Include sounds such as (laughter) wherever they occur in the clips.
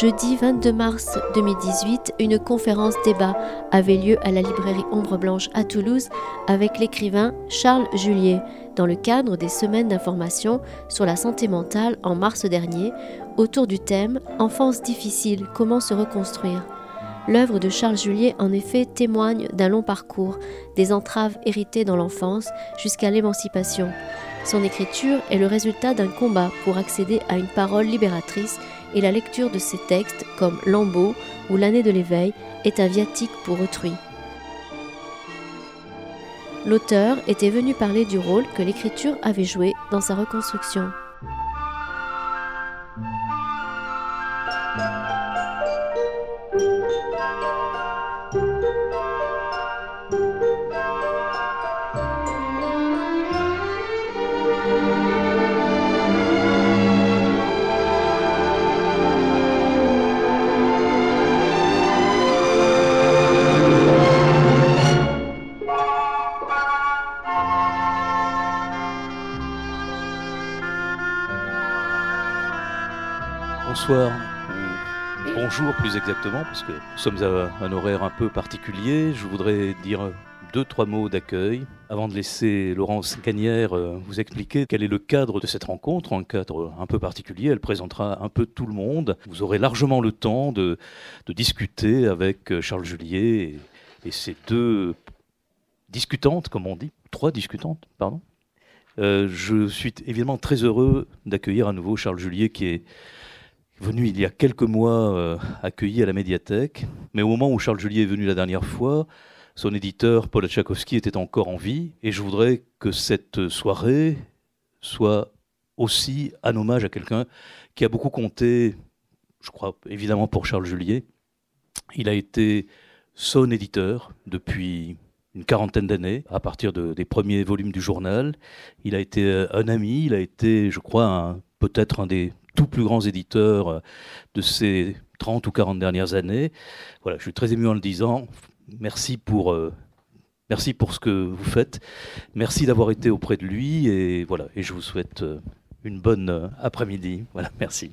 Jeudi 22 mars 2018, une conférence débat avait lieu à la librairie Ombre Blanche à Toulouse avec l'écrivain Charles Julier dans le cadre des semaines d'information sur la santé mentale en mars dernier autour du thème Enfance difficile, comment se reconstruire L'œuvre de Charles Julier en effet témoigne d'un long parcours, des entraves héritées dans l'enfance jusqu'à l'émancipation. Son écriture est le résultat d'un combat pour accéder à une parole libératrice et la lecture de ces textes comme Lambeau ou L'année de l'éveil est un viatique pour autrui. L'auteur était venu parler du rôle que l'écriture avait joué dans sa reconstruction. Bonsoir, bonjour plus exactement, parce que nous sommes à un horaire un peu particulier. Je voudrais dire deux, trois mots d'accueil avant de laisser Laurence Canière euh, vous expliquer quel est le cadre de cette rencontre, un cadre un peu particulier. Elle présentera un peu tout le monde. Vous aurez largement le temps de, discuter avec euh, Charles Julier et, ces deux discutantes, comme on dit, trois discutantes, pardon. Euh, je suis évidemment très heureux d'accueillir à nouveau Charles Julier qui est venu il y a quelques mois euh, accueilli à la médiathèque. Mais au moment où Charles Julier est venu la dernière fois, son éditeur Paul Tchaikovsky était encore en vie. Et je voudrais que cette soirée soit aussi un hommage à quelqu'un qui a beaucoup compté, je crois évidemment pour Charles Julier. Il a été son éditeur depuis une quarantaine d'années, à partir des premiers volumes du journal. Il a été euh, un ami, il a été, je crois, peut-être un des tout plus grands éditeurs euh, de ces 30 ou 40 dernières années. Voilà, je suis très ému en le disant. Merci pour, euh, merci pour ce que vous faites. Merci d'avoir été auprès de lui. Et voilà, et je vous souhaite euh, une bonne après-midi. Voilà, merci.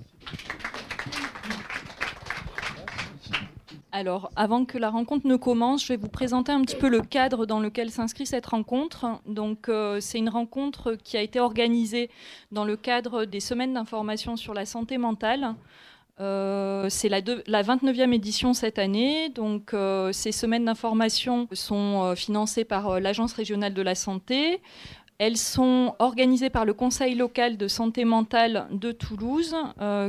Alors, avant que la rencontre ne commence, je vais vous présenter un petit peu le cadre dans lequel s'inscrit cette rencontre. Donc, euh, c'est une rencontre qui a été organisée dans le cadre des semaines d'information sur la santé mentale. Euh, c'est la, la, 29e édition cette année. Donc, euh, ces semaines d'information sont financées par l'Agence régionale de la santé. Elles sont organisées par le Conseil local de santé mentale de Toulouse,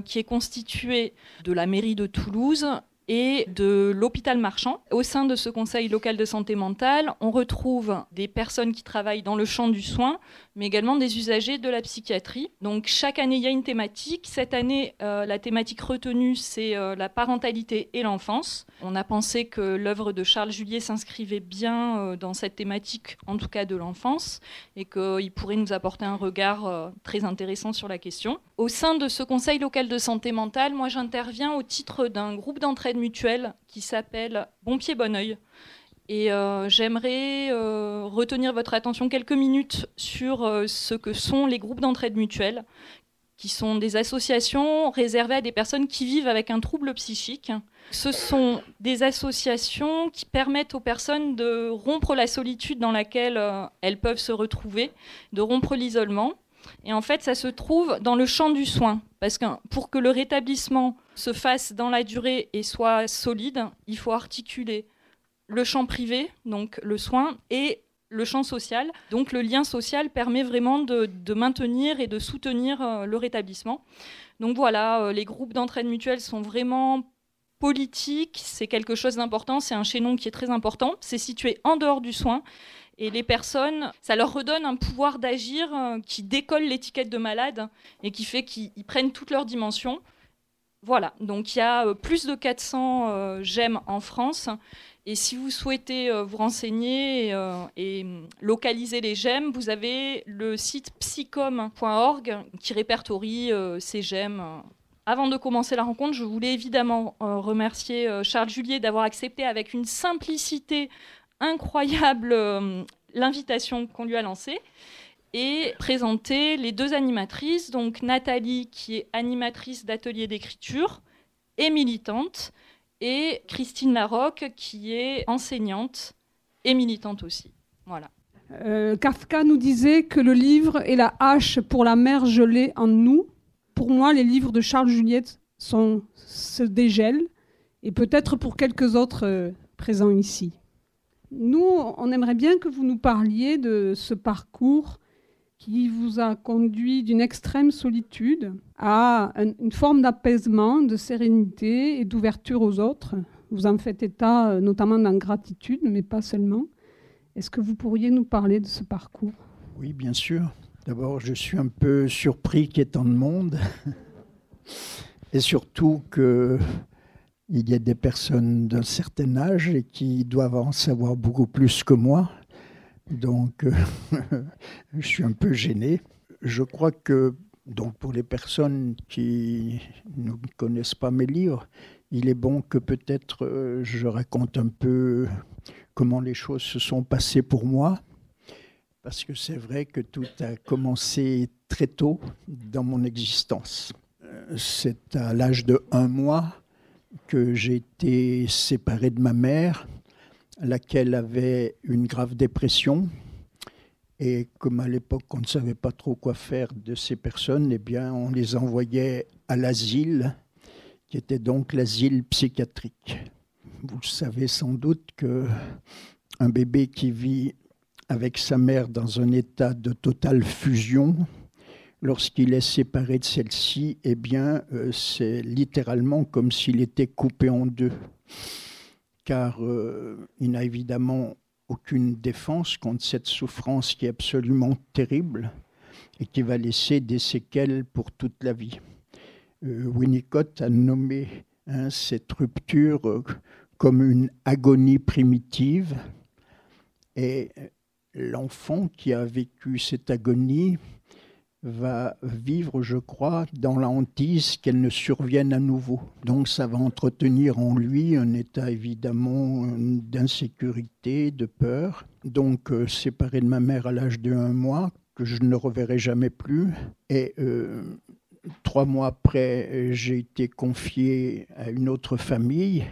qui est constitué de la mairie de Toulouse et de l'hôpital marchand. Au sein de ce conseil local de santé mentale, on retrouve des personnes qui travaillent dans le champ du soin, mais également des usagers de la psychiatrie. Donc chaque année, il y a une thématique. Cette année, euh, la thématique retenue, c'est euh, la parentalité et l'enfance. On a pensé que l'œuvre de Charles Julier s'inscrivait bien euh, dans cette thématique, en tout cas de l'enfance, et qu'il pourrait nous apporter un regard très intéressant sur la question. Au sein de ce conseil local de santé mentale, moi j'interviens au titre d'un groupe mutuelle qui s'appelle Bon Pied Bon Oeil. Et euh, j'aimerais euh, retenir votre attention quelques minutes sur euh, ce que sont les groupes d'entraide mutuelle, qui sont des associations réservées à des personnes qui vivent avec un trouble psychique. Ce sont des associations qui permettent aux personnes de rompre la solitude dans laquelle elles peuvent se retrouver, de rompre l'isolement. Et en fait, ça se trouve dans le champ du soin. Parce que pour que le rétablissement se fasse dans la durée et soit solide, il faut articuler le champ privé, donc le soin, et le champ social. Donc le lien social permet vraiment de, maintenir et de soutenir euh, le rétablissement. Donc voilà, euh, les groupes d'entraide mutuelle sont vraiment politiques, c'est quelque chose d'important, c'est un chaînon qui est très important, c'est situé en dehors du soin. Et les personnes, ça leur redonne un pouvoir d'agir euh, qui décolle l'étiquette de malade et qui fait qu'ils prennent toutes leurs dimensions. Voilà, donc il y a plus de 400 GEM en France et si vous souhaitez euh, vous renseigner euh, et, localiser les gemmes, vous avez le site psychom.org qui répertorie euh, ces gemmes. Avant de commencer la rencontre, je voulais évidemment remercier Charles Julier d'avoir accepté avec une simplicité incroyable l'invitation qu'on lui a lancée et présenter les deux animatrices, donc Nathalie qui est animatrice d'atelier d'écriture et militante, et Christine Larocque, qui est enseignante et militante aussi. Voilà. Euh, Kafka nous disait que le livre est la hache pour la mer gelée en nous. Pour moi, les livres de Charles Juliette se dégèlent, et peut-être pour quelques autres euh, présents ici. Nous, on aimerait bien que vous nous parliez de ce parcours qui vous a conduit d'une extrême solitude à une forme d'apaisement, de sérénité et d'ouverture aux autres. Vous en faites état euh, notamment dans gratitude, mais pas seulement. Est-ce que vous pourriez nous parler de ce parcours? Oui, bien sûr. D'abord, je suis un peu surpris qu'il y ait tant de monde. (laughs) Et surtout qu'il y ait des personnes d'un certain âge et qui doivent en savoir beaucoup plus que moi. Donc, euh, (laughs) je suis un peu gêné. Je crois que, donc, pour les personnes qui ne connaissent pas mes livres, il est bon que peut-être euh, je raconte un peu comment les choses se sont passées pour moi. Parce que c'est vrai que tout a commencé très tôt dans mon existence. Euh, c'est à l'âge de un mois que j'ai été séparé de ma mère laquelle avait une grave dépression. Et comme à l'époque on ne savait pas trop quoi faire de ces personnes, eh bien on les envoyait à l'asile, qui était donc l'asile psychiatrique. Vous savez sans doute que un bébé qui vit avec sa mère dans un état de totale fusion, lorsqu'il est séparé de celle-ci, eh bien, euh, c'est littéralement comme s'il était coupé en deux car euh, il n'a évidemment aucune défense contre cette souffrance qui est absolument terrible et qui va laisser des séquelles pour toute la vie. Euh, Winnicott a nommé hein, cette rupture euh, comme une agonie primitive et l'enfant qui a vécu cette agonie va vivre, je crois, dans la hantise qu'elle ne survienne à nouveau. Donc ça va entretenir en lui un état évidemment d'insécurité, de peur. Donc euh, séparé de ma mère à l'âge de un mois, que je ne reverrai jamais plus. Et euh, trois mois après, j'ai été confié à une autre famille.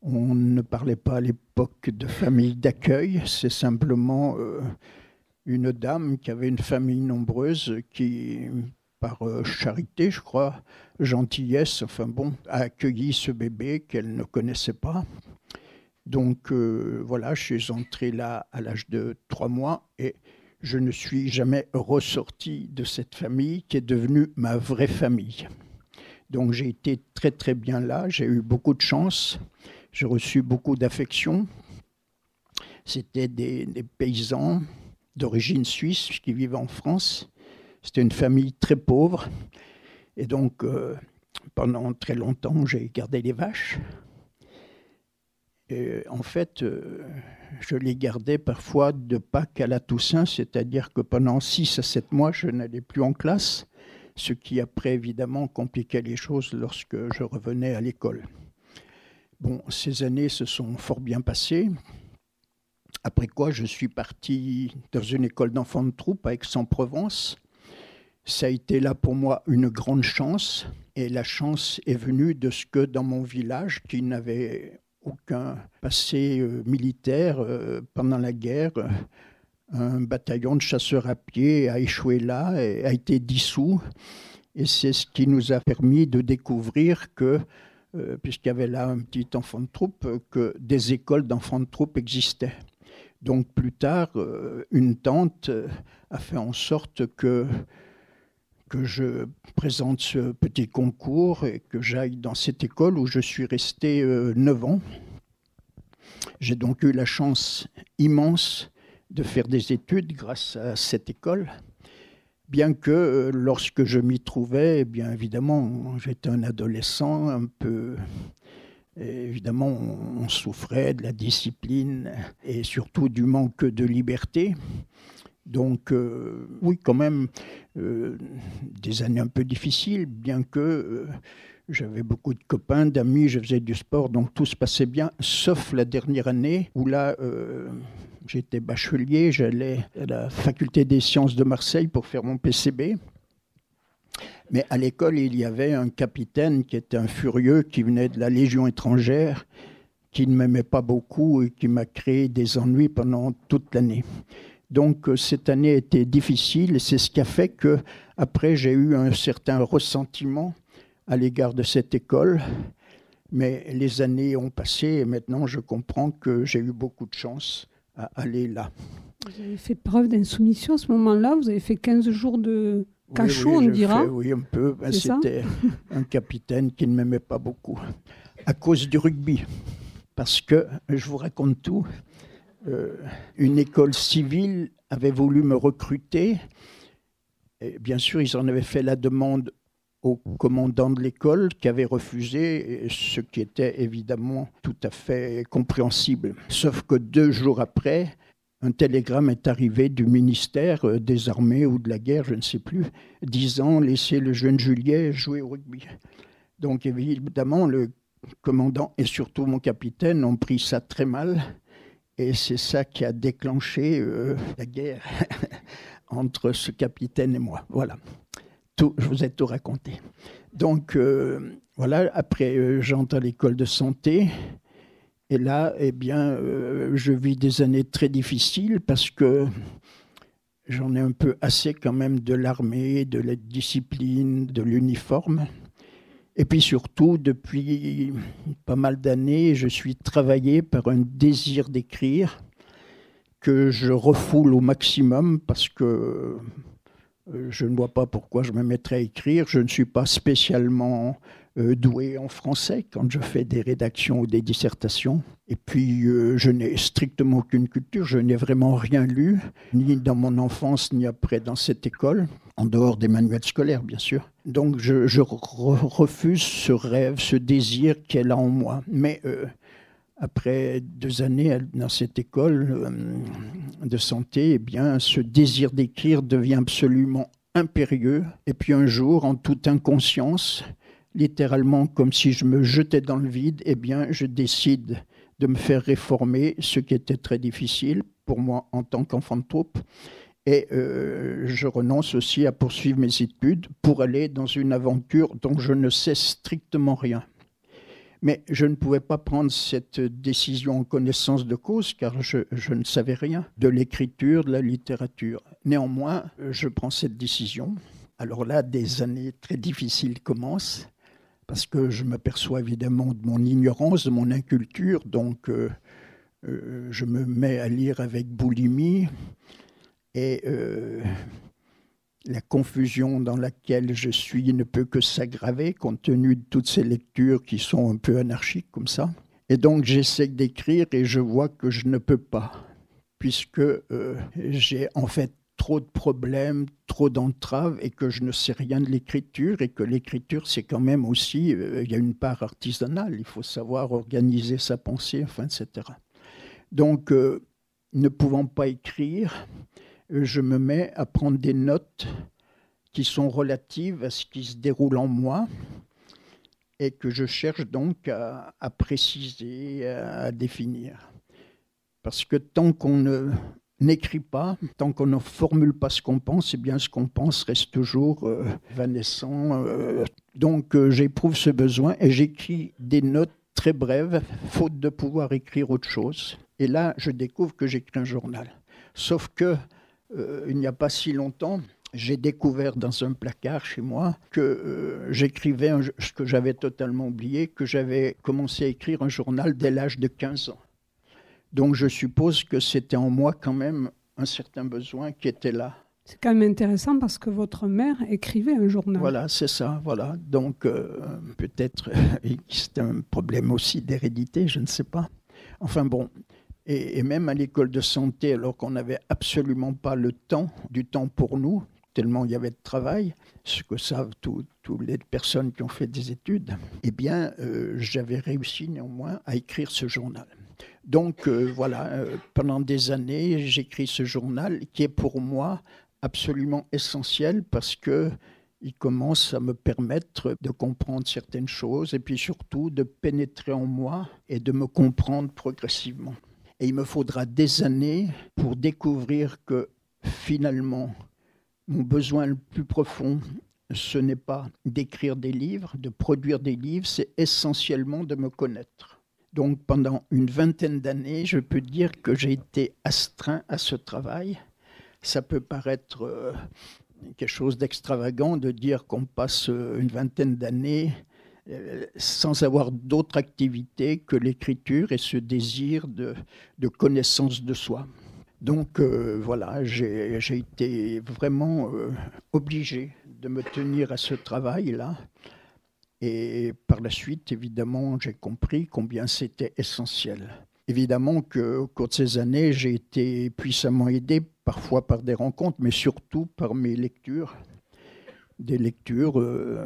On ne parlait pas à l'époque de famille d'accueil, c'est simplement... Euh, une dame qui avait une famille nombreuse qui, par euh, charité, je crois, gentillesse, enfin bon, a accueilli ce bébé qu'elle ne connaissait pas. Donc euh, voilà, je suis entré là à l'âge de trois mois et je ne suis jamais ressorti de cette famille qui est devenue ma vraie famille. Donc j'ai été très très bien là, j'ai eu beaucoup de chance, j'ai reçu beaucoup d'affection. C'était des, des paysans, d'origine suisse qui vivait en France. C'était une famille très pauvre. Et donc, euh, pendant très longtemps, j'ai gardé les vaches. Et en fait, euh, je les gardais parfois de Pâques à la Toussaint, c'est-à-dire que pendant 6 à 7 mois, je n'allais plus en classe, ce qui après, évidemment, compliquait les choses lorsque je revenais à l'école. Bon, ces années se sont fort bien passées. Après quoi, je suis parti dans une école d'enfants de troupe à Aix-en-Provence. Ça a été là pour moi une grande chance. Et la chance est venue de ce que dans mon village, qui n'avait aucun passé euh, militaire euh, pendant la guerre, un bataillon de chasseurs à pied a échoué là et a été dissous. Et c'est ce qui nous a permis de découvrir que, euh, puisqu'il y avait là un petit enfant de troupe, que des écoles d'enfants de troupe existaient. Donc plus tard, euh, une tante euh, a fait en sorte que, je présente ce petit concours et que j'aille dans cette école où je suis resté euh, neuf ans. J'ai donc eu la chance immense de faire des études grâce à cette école, bien que lorsque je m'y trouvais, eh bien évidemment, j'étais un adolescent un peu évidemment, on souffrait de la discipline et surtout du manque de liberté. Donc, euh, oui, quand même, euh, des années un peu difficiles, bien que euh, j'avais beaucoup de copains, d'amis, je faisais du sport, donc tout se passait bien, sauf la dernière année où là, j'étais bachelier, j'allais à la faculté des sciences de Marseille pour faire mon PCB. Mais à l'école, il y avait un capitaine qui était un furieux, qui venait de la Légion étrangère, qui ne m'aimait pas beaucoup et qui m'a créé des ennuis pendant toute l'année. Donc euh, cette année était difficile et c'est ce qui a fait que après j'ai eu un certain ressentiment à l'égard de cette école. Mais les années ont passé et maintenant je comprends que j'ai eu beaucoup de chance à aller là. Vous avez fait preuve d'insoumission à ce moment-là. Vous avez fait 15 jours de cachot, on dira. oui, un peu. Ben, c'était un capitaine qui ne m'aimait pas beaucoup à cause du rugby. Parce que, je vous raconte tout, euh, une école civile avait voulu me recruter. Et bien sûr, ils en avaient fait la demande au commandant de l'école qui avait refusé, ce qui était évidemment tout à fait compréhensible. Sauf que deux jours après, un télégramme est arrivé du ministère euh, des Armées ou de la guerre, je ne sais plus, disant laissez le jeune Juliet jouer au rugby. Donc évidemment, le commandant et surtout mon capitaine ont pris ça très mal. Et c'est ça qui a déclenché euh, la guerre (laughs) entre ce capitaine et moi. Voilà. Tout, je vous ai tout raconté. Donc euh, voilà, après j'entre à l'école de santé. Et là, eh bien, euh, je vis des années très difficiles parce que j'en ai un peu assez quand même de l'armée, de la discipline, de l'uniforme. Et puis surtout, depuis pas mal d'années, je suis travaillé par un désir d'écrire que je refoule au maximum parce que euh, je ne vois pas pourquoi je me mettrais à écrire. Je ne suis pas spécialement doué en français quand je fais des rédactions ou des dissertations. Et puis, euh, je n'ai strictement aucune culture, je n'ai vraiment rien lu, ni dans mon enfance, ni après dans cette école, en dehors des manuels scolaires, bien sûr. Donc, je, refuse ce rêve, ce désir qu'elle a en moi. Mais euh, après deux années dans cette école de santé, eh bien, ce désir d'écrire devient absolument impérieux. Et puis un jour, en toute inconscience, littéralement comme si je me jetais dans le vide, eh bien, je décide de me faire réformer, ce qui était très difficile pour moi en tant qu'enfant de troupe. Et euh, je renonce aussi à poursuivre mes études pour aller dans une aventure dont je ne sais strictement rien. Mais je ne pouvais pas prendre cette décision en connaissance de cause car je, je ne savais rien de l'écriture, de la littérature. Néanmoins, je prends cette décision. Alors là, des années très difficiles commencent parce que je m'aperçois évidemment de mon ignorance, de mon inculture, donc euh, euh, je me mets à lire avec boulimie et euh, la confusion dans laquelle je suis ne peut que s'aggraver compte tenu de toutes ces lectures qui sont un peu anarchiques comme ça. Et donc j'essaie d'écrire et je vois que je ne peux pas, puisque j'ai en fait trop de problèmes, trop d'entraves et que je ne sais rien de l'écriture et que l'écriture, c'est quand même aussi, euh, il y a une part artisanale, il faut savoir organiser sa pensée, enfin, etc. Donc, euh, ne pouvant pas écrire, euh, je me mets à prendre des notes qui sont relatives à ce qui se déroule en moi et que je cherche donc à, à préciser, à définir. Parce que tant qu'on ne n'écrit pas, tant qu'on ne formule pas ce qu'on pense, eh bien ce qu'on pense reste toujours euh. Euh. donc euh, j'éprouve ce besoin et j'écris des notes très brèves, faute de pouvoir écrire autre chose. Et là, je découvre que j'écris un journal. Sauf que il n'y a pas si longtemps, j'ai découvert dans un placard chez moi que j'écrivais ce que j'avais totalement oublié, que j'avais commencé à écrire un journal dès l'âge de 15 ans. Donc je suppose que c'était en moi quand même un certain besoin qui était là. C'est quand même intéressant parce que votre mère écrivait un journal. Voilà, c'est ça, voilà. Donc euh, peut-être (laughs) c'est un problème aussi d'hérédité, je ne sais pas. Enfin bon, et, même à l'école de santé, alors qu'on n'avait absolument pas le temps, du temps pour nous, tellement il y avait de travail, ce que savent toutes les personnes qui ont fait des études, eh bien, euh, j'avais réussi néanmoins à écrire ce journal. Donc euh, voilà, euh, pendant des années, j'écris ce journal qui est pour moi absolument essentiel parce que il commence à me permettre de comprendre certaines choses et puis surtout de pénétrer en moi et de me comprendre progressivement. Et il me faudra des années pour découvrir que finalement, mon besoin le plus profond ce n'est pas d'écrire des livres, de produire des livres, c'est essentiellement de me connaître. Donc pendant une vingtaine d'années, je peux dire que j'ai été astreint à ce travail. Ça peut paraître euh, quelque chose d'extravagant de dire qu'on passe euh, une vingtaine d'années euh, sans avoir d'autre activité que l'écriture et ce désir de, connaissance de soi. Donc euh, voilà, j'ai été vraiment obligé de me tenir à ce travail-là. Et par la suite, évidemment, j'ai compris combien c'était essentiel. Évidemment qu'au cours de ces années, j'ai été puissamment aidé parfois par des rencontres, mais surtout par mes lectures, des lectures euh,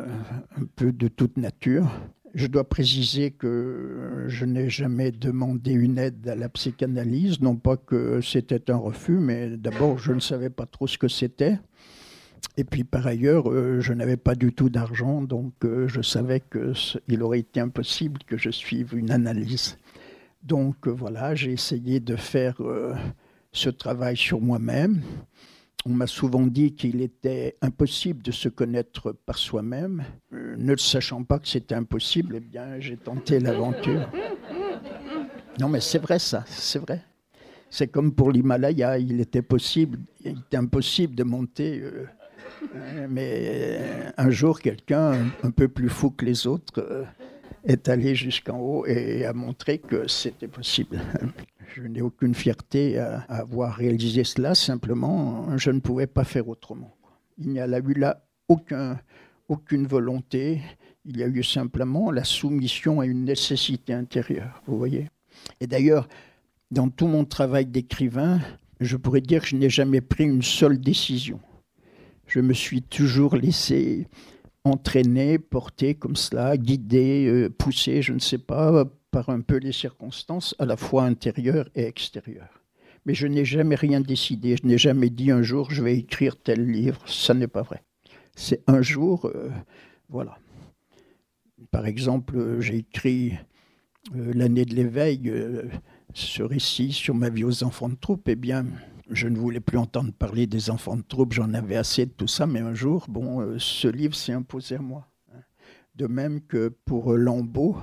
un peu de toute nature. Je dois préciser que je n'ai jamais demandé une aide à la psychanalyse, non pas que c'était un refus, mais d'abord je ne savais pas trop ce que c'était. Et puis par ailleurs, euh, je n'avais pas du tout d'argent, donc euh, je savais qu'il aurait été impossible que je suive une analyse. Donc voilà, j'ai essayé de faire ce travail sur moi-même. On m'a souvent dit qu'il était impossible de se connaître par soi-même. Euh, ne sachant pas que c'était impossible, eh bien, j'ai tenté l'aventure. Non, mais c'est vrai ça, c'est vrai. C'est comme pour l'Himalaya, il était possible, il était impossible de monter. Euh, euh, mais un jour, quelqu'un un peu plus fou que les autres est allé jusqu'en haut et a montré que c'était possible. Je n'ai aucune fierté à, avoir réalisé cela, simplement, je ne pouvais pas faire autrement. Il n'y a eu là aucun, aucune volonté, il y a eu simplement la soumission à une nécessité intérieure, vous voyez. Et d'ailleurs, dans tout mon travail d'écrivain, je pourrais dire que je n'ai jamais pris une seule décision. Je me suis toujours laissé entraîner, porter comme cela, guider, euh, pousser, je ne sais pas, par un peu les circonstances, à la fois intérieures et extérieures. Mais je n'ai jamais rien décidé, je n'ai jamais dit un jour je vais écrire tel livre, ça n'est pas vrai. C'est un jour, euh, voilà. Par exemple, j'ai écrit euh, l'année de l'éveil, ce récit sur ma vie aux enfants de troupe, eh bien, je ne voulais plus entendre parler des enfants de troupe, j'en avais assez de tout ça, mais un jour, bon, ce livre s'est imposé à moi. De même que pour Lambeau,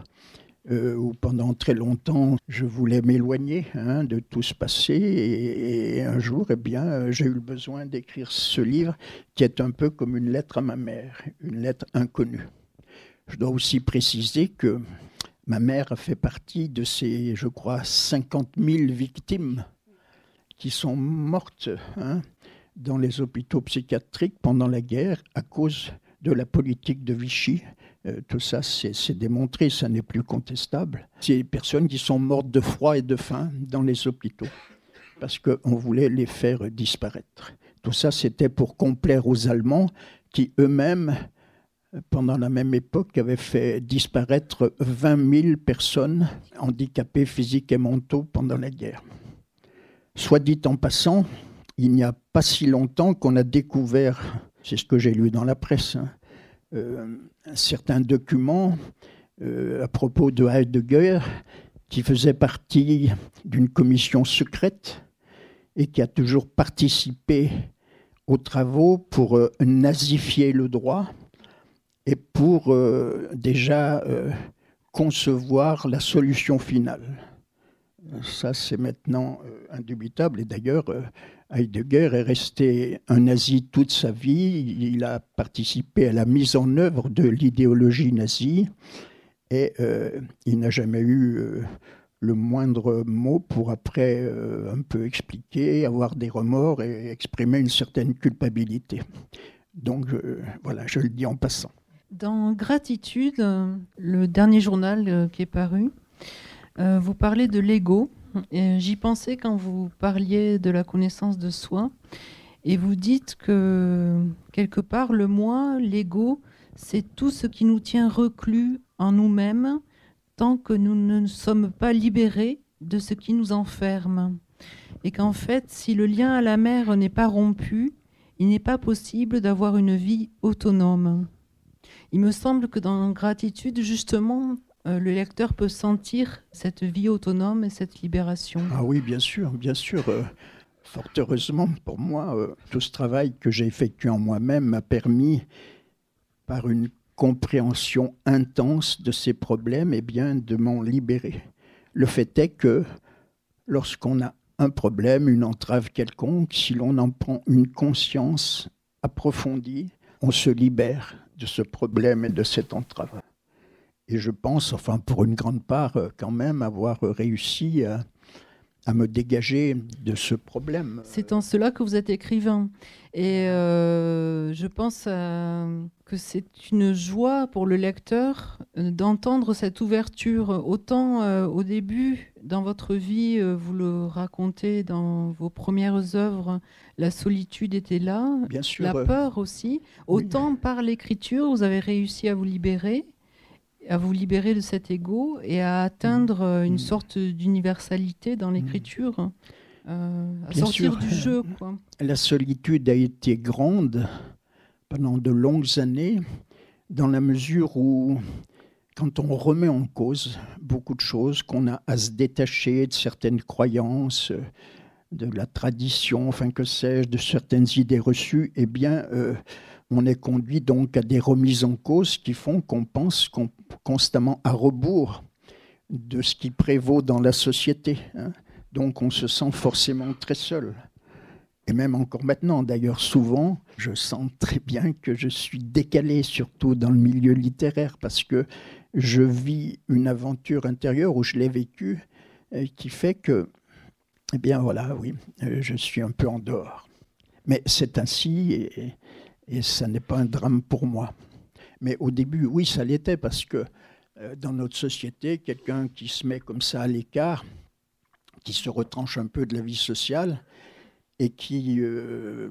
euh, où pendant très longtemps je voulais m'éloigner hein, de tout ce passé. Et, un jour, eh bien, euh, j'ai eu le besoin d'écrire ce livre qui est un peu comme une lettre à ma mère, une lettre inconnue. Je dois aussi préciser que ma mère a fait partie de ces, je crois, 50 000 victimes qui sont mortes hein, dans les hôpitaux psychiatriques pendant la guerre à cause de la politique de Vichy euh, tout ça, c'est démontré, ça n'est plus contestable. C'est des personnes qui sont mortes de froid et de faim dans les hôpitaux parce qu'on voulait les faire disparaître. Tout ça, c'était pour complaire aux Allemands qui eux-mêmes, pendant la même époque, avaient fait disparaître 20 000 personnes handicapées physiques et mentaux pendant la guerre. Soit dit en passant, il n'y a pas si longtemps qu'on a découvert, c'est ce que j'ai lu dans la presse, hein, euh, certains documents euh, à propos de Heidegger qui faisait partie d'une commission secrète et qui a toujours participé aux travaux pour euh, nazifier le droit et pour déjà concevoir la solution finale. Ça, c'est maintenant indubitable. Et d'ailleurs, Heidegger est resté un nazi toute sa vie. Il a participé à la mise en œuvre de l'idéologie nazie et euh, il n'a jamais eu euh, le moindre mot pour après euh, un peu expliquer, avoir des remords et exprimer une certaine culpabilité. Donc voilà, je le dis en passant. Dans Gratitude, le dernier journal qui est paru, vous parlez de l'ego J'y pensais quand vous parliez de la connaissance de soi. Et vous dites que quelque part, le moi, l'ego, c'est tout ce qui nous tient reclus en nous-mêmes tant que nous ne sommes pas libérés de ce qui nous enferme. Et qu'en fait, si le lien à la mer n'est pas rompu, il n'est pas possible d'avoir une vie autonome. Il me semble que dans gratitude, justement, euh, le lecteur peut sentir cette vie autonome et cette libération. Ah oui, bien sûr, bien sûr. Euh, fort heureusement pour moi, euh, tout ce travail que j'ai effectué en moi-même m'a permis par une compréhension intense de ces problèmes, et bien, de m'en libérer. Le fait est que lorsqu'on a un problème, une entrave quelconque, si l'on en prend une conscience approfondie, on se libère de ce problème et de cette entrave. Et je pense, enfin pour une grande part, euh, quand même avoir réussi à, à me dégager de ce problème. C'est en cela que vous êtes écrivain. Et euh, je pense euh, que c'est une joie pour le lecteur euh, d'entendre cette ouverture. Autant au début, dans votre vie, vous le racontez dans vos premières œuvres, la solitude était là, Bien sûr, la peur aussi. Autant par l'écriture, vous avez réussi à vous libérer à vous libérer de cet ego et à atteindre euh, une mm. sorte d'universalité dans mm. l'écriture, euh, à sortir du jeu. (laughs) Quoi. La solitude a été grande pendant de longues années, dans la mesure où, quand on remet en cause beaucoup de choses, qu'on a à se détacher de certaines croyances, de la tradition, enfin que sais-je, de certaines idées reçues, eh bien, euh, on est conduit donc à des remises en cause qui font qu'on pense constamment à rebours de ce qui prévaut dans la société. Hein. Donc on se sent forcément très seul. Et même encore maintenant, d'ailleurs, souvent, je sens très bien que je suis décalé, surtout dans le milieu littéraire, parce que je vis une aventure intérieure où je l'ai vécue, euh, qui fait que, eh bien voilà, oui, euh, je suis un peu en dehors. Mais c'est ainsi, et ça n'est pas un drame pour moi. Mais au début, oui, ça l'était, parce que euh, dans notre société, quelqu'un qui se met comme ça à l'écart, qui se retranche un peu de la vie sociale et qui euh,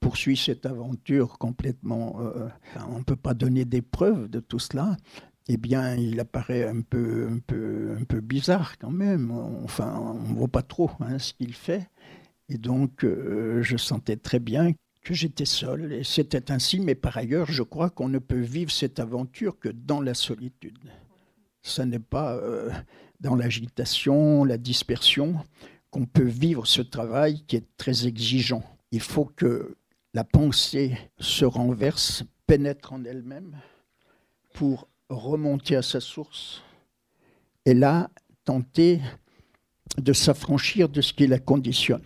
poursuit cette aventure complètement... Euh, on ne peut pas donner des preuves de tout cela. Eh bien, il apparaît un peu, un peu, un peu bizarre quand même. Enfin, on ne voit pas trop hein, ce qu'il fait. Et donc, je sentais très bien que j'étais seul, et c'était ainsi, mais par ailleurs, je crois qu'on ne peut vivre cette aventure que dans la solitude. Ce n'est pas euh, dans l'agitation, la dispersion, qu'on peut vivre ce travail qui est très exigeant. Il faut que la pensée se renverse, pénètre en elle-même pour remonter à sa source, et là, tenter de s'affranchir de ce qui la conditionne.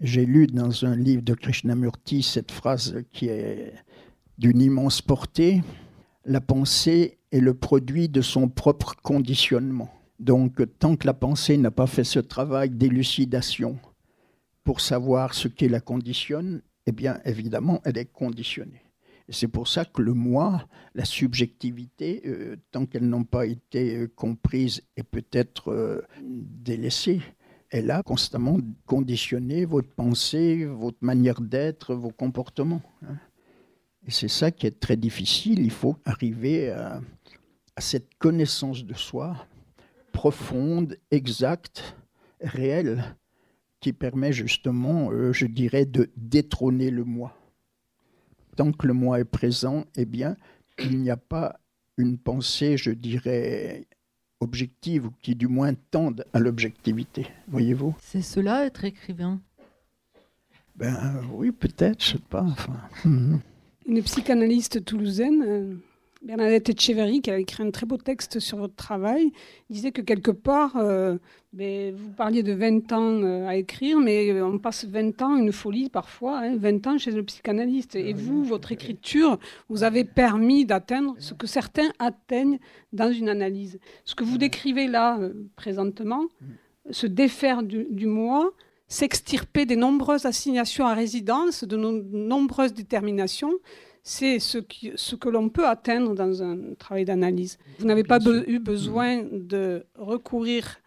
J'ai lu dans un livre de Krishnamurti cette phrase qui est d'une immense portée. La pensée est le produit de son propre conditionnement. Donc, tant que la pensée n'a pas fait ce travail d'élucidation pour savoir ce qui la conditionne, eh bien, évidemment, elle est conditionnée. C'est pour ça que le moi, la subjectivité, euh, tant qu'elles n'ont pas été euh, comprises et peut-être euh, délaissées, elle a constamment conditionné votre pensée, votre manière d'être, vos comportements. Hein. Et c'est ça qui est très difficile. Il faut arriver à, cette connaissance de soi profonde, exacte, réelle, qui permet justement, euh, je dirais, de détrôner le moi. Tant que le moi est présent, eh bien, il n'y a pas une pensée, je dirais, objectives ou qui du moins tendent à l'objectivité, voyez-vous C'est cela être écrivain? Ben oui, peut-être, je sais pas. Enfin. (laughs) Une psychanalyste toulousaine, euh, Bernadette Echeverry, qui a écrit un très beau texte sur votre travail, disait que quelque part, euh, ben, vous parliez de 20 ans euh, à écrire, mais on passe 20 ans, une folie parfois, 20 hein, ans chez le psychanalyste. Et vous, votre écriture, vous avez permis d'atteindre ce que certains atteignent dans une analyse. Ce que vous décrivez là, euh, présentement, se défaire du, du moi, s'extirper des nombreuses assignations à résidence, de nombreuses déterminations, c'est ce, ce, que l'on peut atteindre dans un travail d'analyse. Vous n'avez pas eu besoin de recourir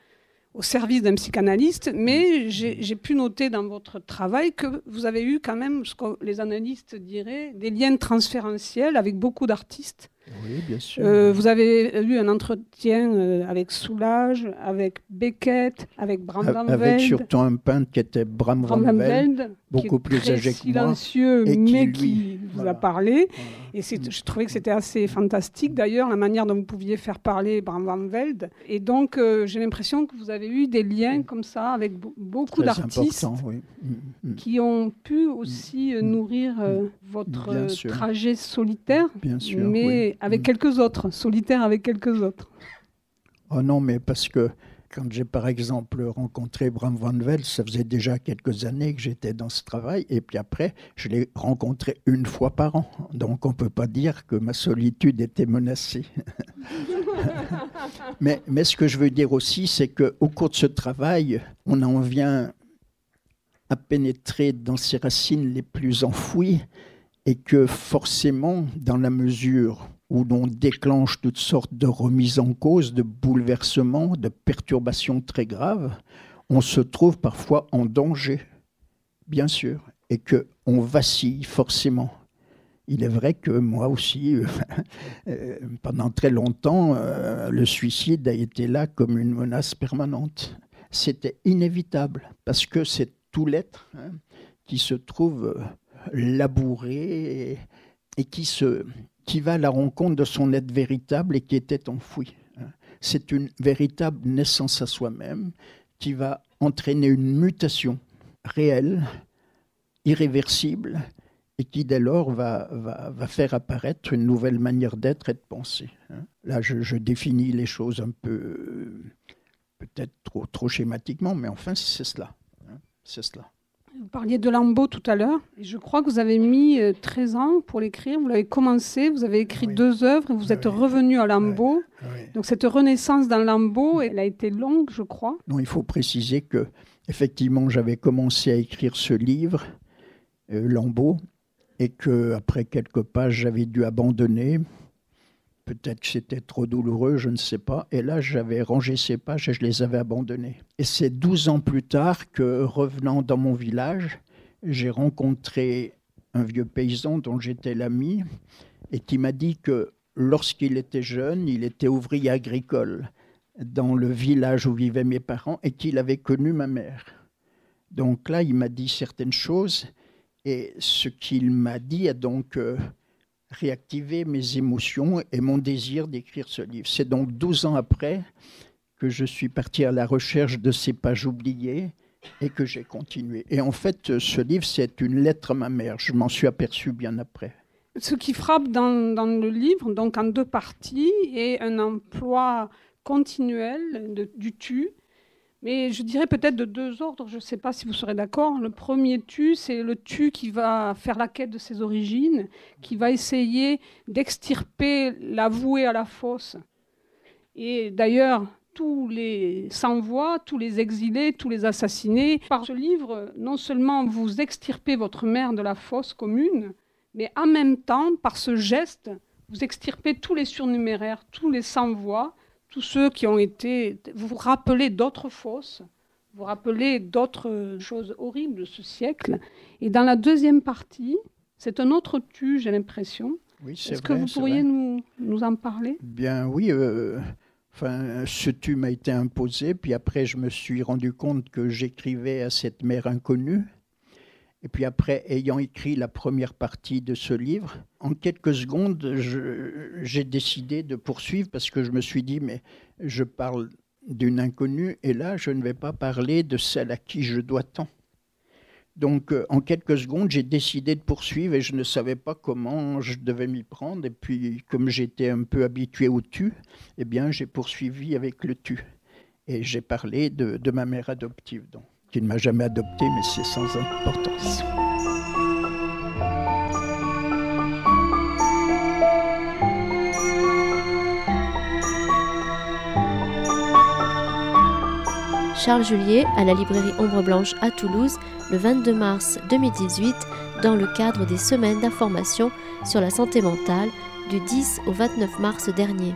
au service d'un psychanalyste, mais j'ai pu noter dans votre travail que vous avez eu quand même ce que les analystes diraient des liens transférentiels avec beaucoup d'artistes. Oui, bien sûr. Euh, vous avez eu un entretien euh, avec Soulage, avec Beckett, avec Bram Avec surtout un peintre qui était Bram, Van Velde, beaucoup plus âgé que silencieux, mais qui vous a parlé. Et je trouvais que c'était assez fantastique d'ailleurs, la manière dont vous pouviez faire parler Bram Van Velde. Et donc, euh, j'ai l'impression que vous avez eu des liens comme ça avec beaucoup d'artistes mm, mm. qui ont pu aussi mm. nourrir euh, votre trajet solitaire, Bien sûr, mais avec quelques autres, solitaire avec quelques autres. Oh non, mais parce que quand j'ai par exemple rencontré Bram Van Velde, ça faisait déjà quelques années que j'étais dans ce travail, et puis après, je l'ai rencontré une fois par an. Donc on ne peut pas dire que ma solitude était menacée. (laughs) mais, mais ce que je veux dire aussi, c'est qu'au cours de ce travail, on en vient à pénétrer dans ses racines les plus enfouies, et que forcément, dans la mesure où l'on déclenche toutes sortes de remises en cause, de bouleversements, de perturbations très graves, on se trouve parfois en danger, bien sûr, et que on vacille forcément. Il est vrai que moi aussi, (laughs) euh, pendant très longtemps, euh, le suicide a été là comme une menace permanente. C'était inévitable, parce que c'est tout l'être hein, qui se trouve euh, labouré et qui se, qui va à la rencontre de son être véritable et qui était enfoui. Hein. C'est une véritable naissance à soi-même qui va entraîner une mutation réelle, irréversible, et qui dès lors va, faire apparaître une nouvelle manière d'être et de penser. Hein. Là, je, définis les choses un peu, peut-être trop, trop schématiquement, mais enfin, c'est cela. Hein. C'est cela. Vous parliez de Lambeau tout à l'heure. Je crois que vous avez mis 13 euh, ans pour l'écrire. Vous l'avez commencé, vous avez écrit deux œuvres et vous êtes revenu à Lambeau. Donc cette renaissance dans Lambeau, elle a été longue, je crois. Non, il faut préciser que effectivement, j'avais commencé à écrire ce livre, euh, Lambeau, et que après quelques pages, j'avais dû abandonner Peut-être que c'était trop douloureux, je ne sais pas. Et là, j'avais rangé ces pages et je les avais abandonnées. Et c'est 12 ans plus tard que, revenant dans mon village, j'ai rencontré un vieux paysan dont j'étais l'ami et qui m'a dit que lorsqu'il était jeune, il était ouvrier agricole dans le village où vivaient mes parents et qu'il avait connu ma mère. Donc là, il m'a dit certaines choses et ce qu'il m'a dit a donc euh, réactiver mes émotions et mon désir d'écrire ce livre. C'est donc 12 ans après que je suis parti à la recherche de ces pages oubliées et que j'ai continué. Et en fait, ce livre, c'est une lettre à ma mère. Je m'en suis aperçu bien après. Ce qui frappe dans, le livre, donc en deux parties, est un emploi continuel du tu mais je dirais peut-être de deux ordres, je ne sais pas si vous serez d'accord. Le premier tu, c'est le tu qui va faire la quête de ses origines, qui va essayer d'extirper l'avoué à la fosse. Et d'ailleurs, tous les sans-voix, tous les exilés, tous les assassinés, par ce livre, non seulement vous extirpez votre mère de la fosse commune, mais en même temps, par ce geste, vous extirpez tous les surnuméraires, tous les sans-voix, tous ceux qui ont été... Vous vous rappelez d'autres fosses, vous rappelez d'autres choses horribles de ce siècle. Et dans la deuxième partie, c'est un autre tu, j'ai l'impression. Oui, Est-ce que vous pourriez nous, nous, en parler? Bien oui. Euh, enfin, ce tu m'a été imposé, puis après je me suis rendu compte que j'écrivais à cette mère inconnue. Et puis après, ayant écrit la première partie de ce livre, en quelques secondes, j'ai décidé de poursuivre parce que je me suis dit, mais je parle d'une inconnue et là, je ne vais pas parler de celle à qui je dois tant. Donc, euh, en quelques secondes, j'ai décidé de poursuivre et je ne savais pas comment je devais m'y prendre. Et puis, comme j'étais un peu habitué au tu, eh bien, j'ai poursuivi avec le tu. Et j'ai parlé de, de ma mère adoptive. Donc qui ne m'a jamais adopté, mais c'est sans importance. Charles Julier à la librairie Ombre Blanche à Toulouse le 22 mars 2018 dans le cadre des semaines d'information sur la santé mentale du 10 au 29 mars dernier.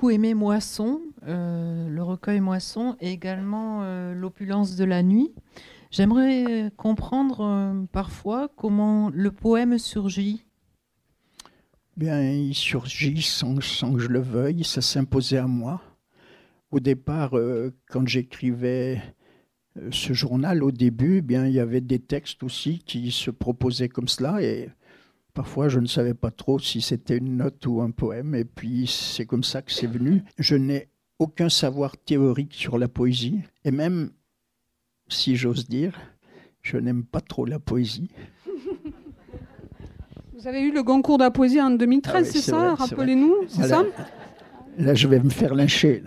Beaucoup aimé Moisson, euh, le recueil Moisson, et également euh, L'opulence de la nuit. J'aimerais comprendre euh, parfois comment le poème surgit. Bien, il surgit sans, sans que je le veuille, ça s'imposait à moi. Au départ, quand j'écrivais ce journal, au début, bien, il y avait des textes aussi qui se proposaient comme cela, et Parfois, je ne savais pas trop si c'était une note ou un poème, et puis c'est comme ça que c'est venu. Je n'ai aucun savoir théorique sur la poésie, et même, si j'ose dire, je n'aime pas trop la poésie. (laughs) Vous avez eu le concours de la poésie en 2013, ah c'est ça Rappelez-nous, c'est ça Là, je vais me faire lyncher.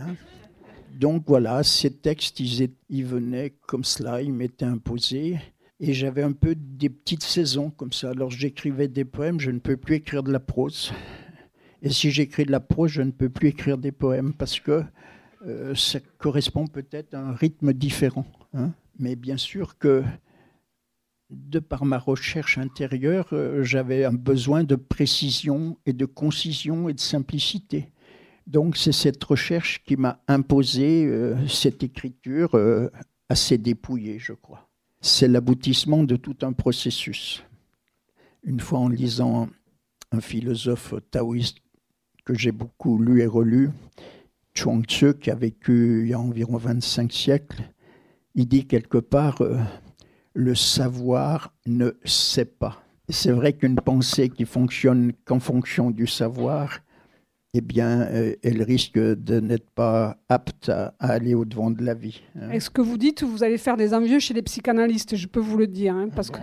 Donc voilà, ces textes, ils, ils venaient comme cela, ils m'étaient imposés. Et j'avais un peu des petites saisons comme ça. Alors j'écrivais des poèmes, je ne peux plus écrire de la prose. Et si j'écris de la prose, je ne peux plus écrire des poèmes parce que euh, ça correspond peut-être à un rythme différent. Hein. Mais bien sûr que de par ma recherche intérieure, euh, j'avais un besoin de précision et de concision et de simplicité. Donc c'est cette recherche qui m'a imposé euh, cette écriture assez dépouillée, je crois c'est l'aboutissement de tout un processus. Une fois en lisant un philosophe taoïste que j'ai beaucoup lu et relu, Chuang Tzu, qui a vécu il y a environ 25 siècles, il dit quelque part euh, le savoir ne sait pas. C'est vrai qu'une pensée qui fonctionne qu'en fonction du savoir eh bien, euh, elle risque de n'être pas apte à, aller au-devant de la vie. Hein. Est-ce que vous dites que vous allez faire des envieux chez les psychanalystes? Je peux vous le dire. Hein, parce que...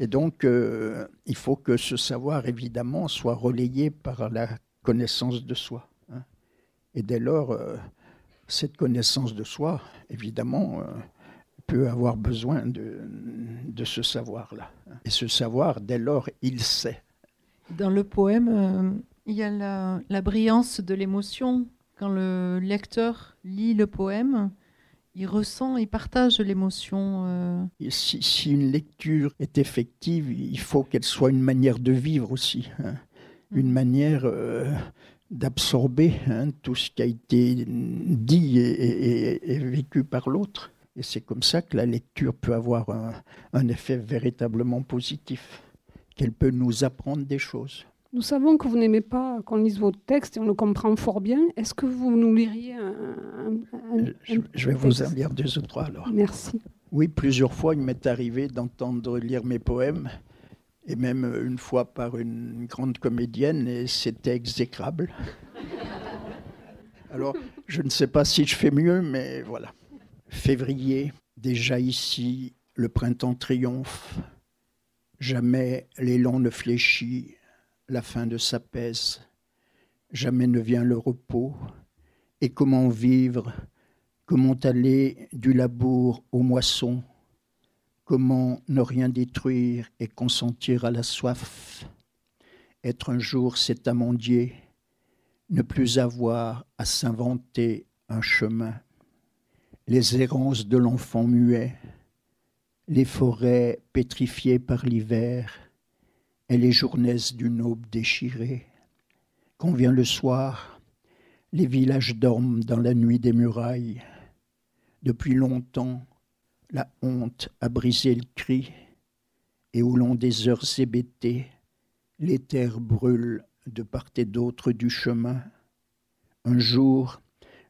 Et donc, euh, il faut que ce savoir, évidemment, soit relayé par la connaissance de soi. Hein. Et dès lors, euh, cette connaissance de soi, évidemment, peut avoir besoin de, de ce savoir-là. Et ce savoir, dès lors, il sait. Dans le poème, il y a la, brillance de l'émotion. Quand le lecteur lit le poème, il ressent, il partage l'émotion. Euh. Si, une lecture est effective, il faut qu'elle soit une manière de vivre aussi, hein. une mm. manière euh, d'absorber hein, tout ce qui a été dit et, vécu par l'autre. Et c'est comme ça que la lecture peut avoir un effet véritablement positif, qu'elle peut nous apprendre des choses. Nous savons que vous n'aimez pas qu'on lise vos textes et on le comprend fort bien. Est-ce que vous nous liriez un, je, vais vous en lire deux ou trois alors. Merci. Oui, plusieurs fois, il m'est arrivé d'entendre lire mes poèmes, et même une fois par une grande comédienne, et c'était exécrable. (laughs) Alors, je ne sais pas si je fais mieux, mais voilà. Février, déjà ici, le printemps triomphe. Jamais l'élan ne fléchit la fin de s'apaise, jamais ne vient le repos, et comment vivre, comment aller du labour au moisson, comment ne rien détruire et consentir à la soif, être un jour cet amandier, ne plus avoir à s'inventer un chemin, les errances de l'enfant muet, les forêts pétrifiées par l'hiver, et les journées d'une aube déchirée. Quand vient le soir, les villages dorment dans la nuit des murailles. Depuis longtemps, la honte a brisé le cri, et au long des heures hébétées, les terres brûlent de part et d'autre du chemin. Un jour,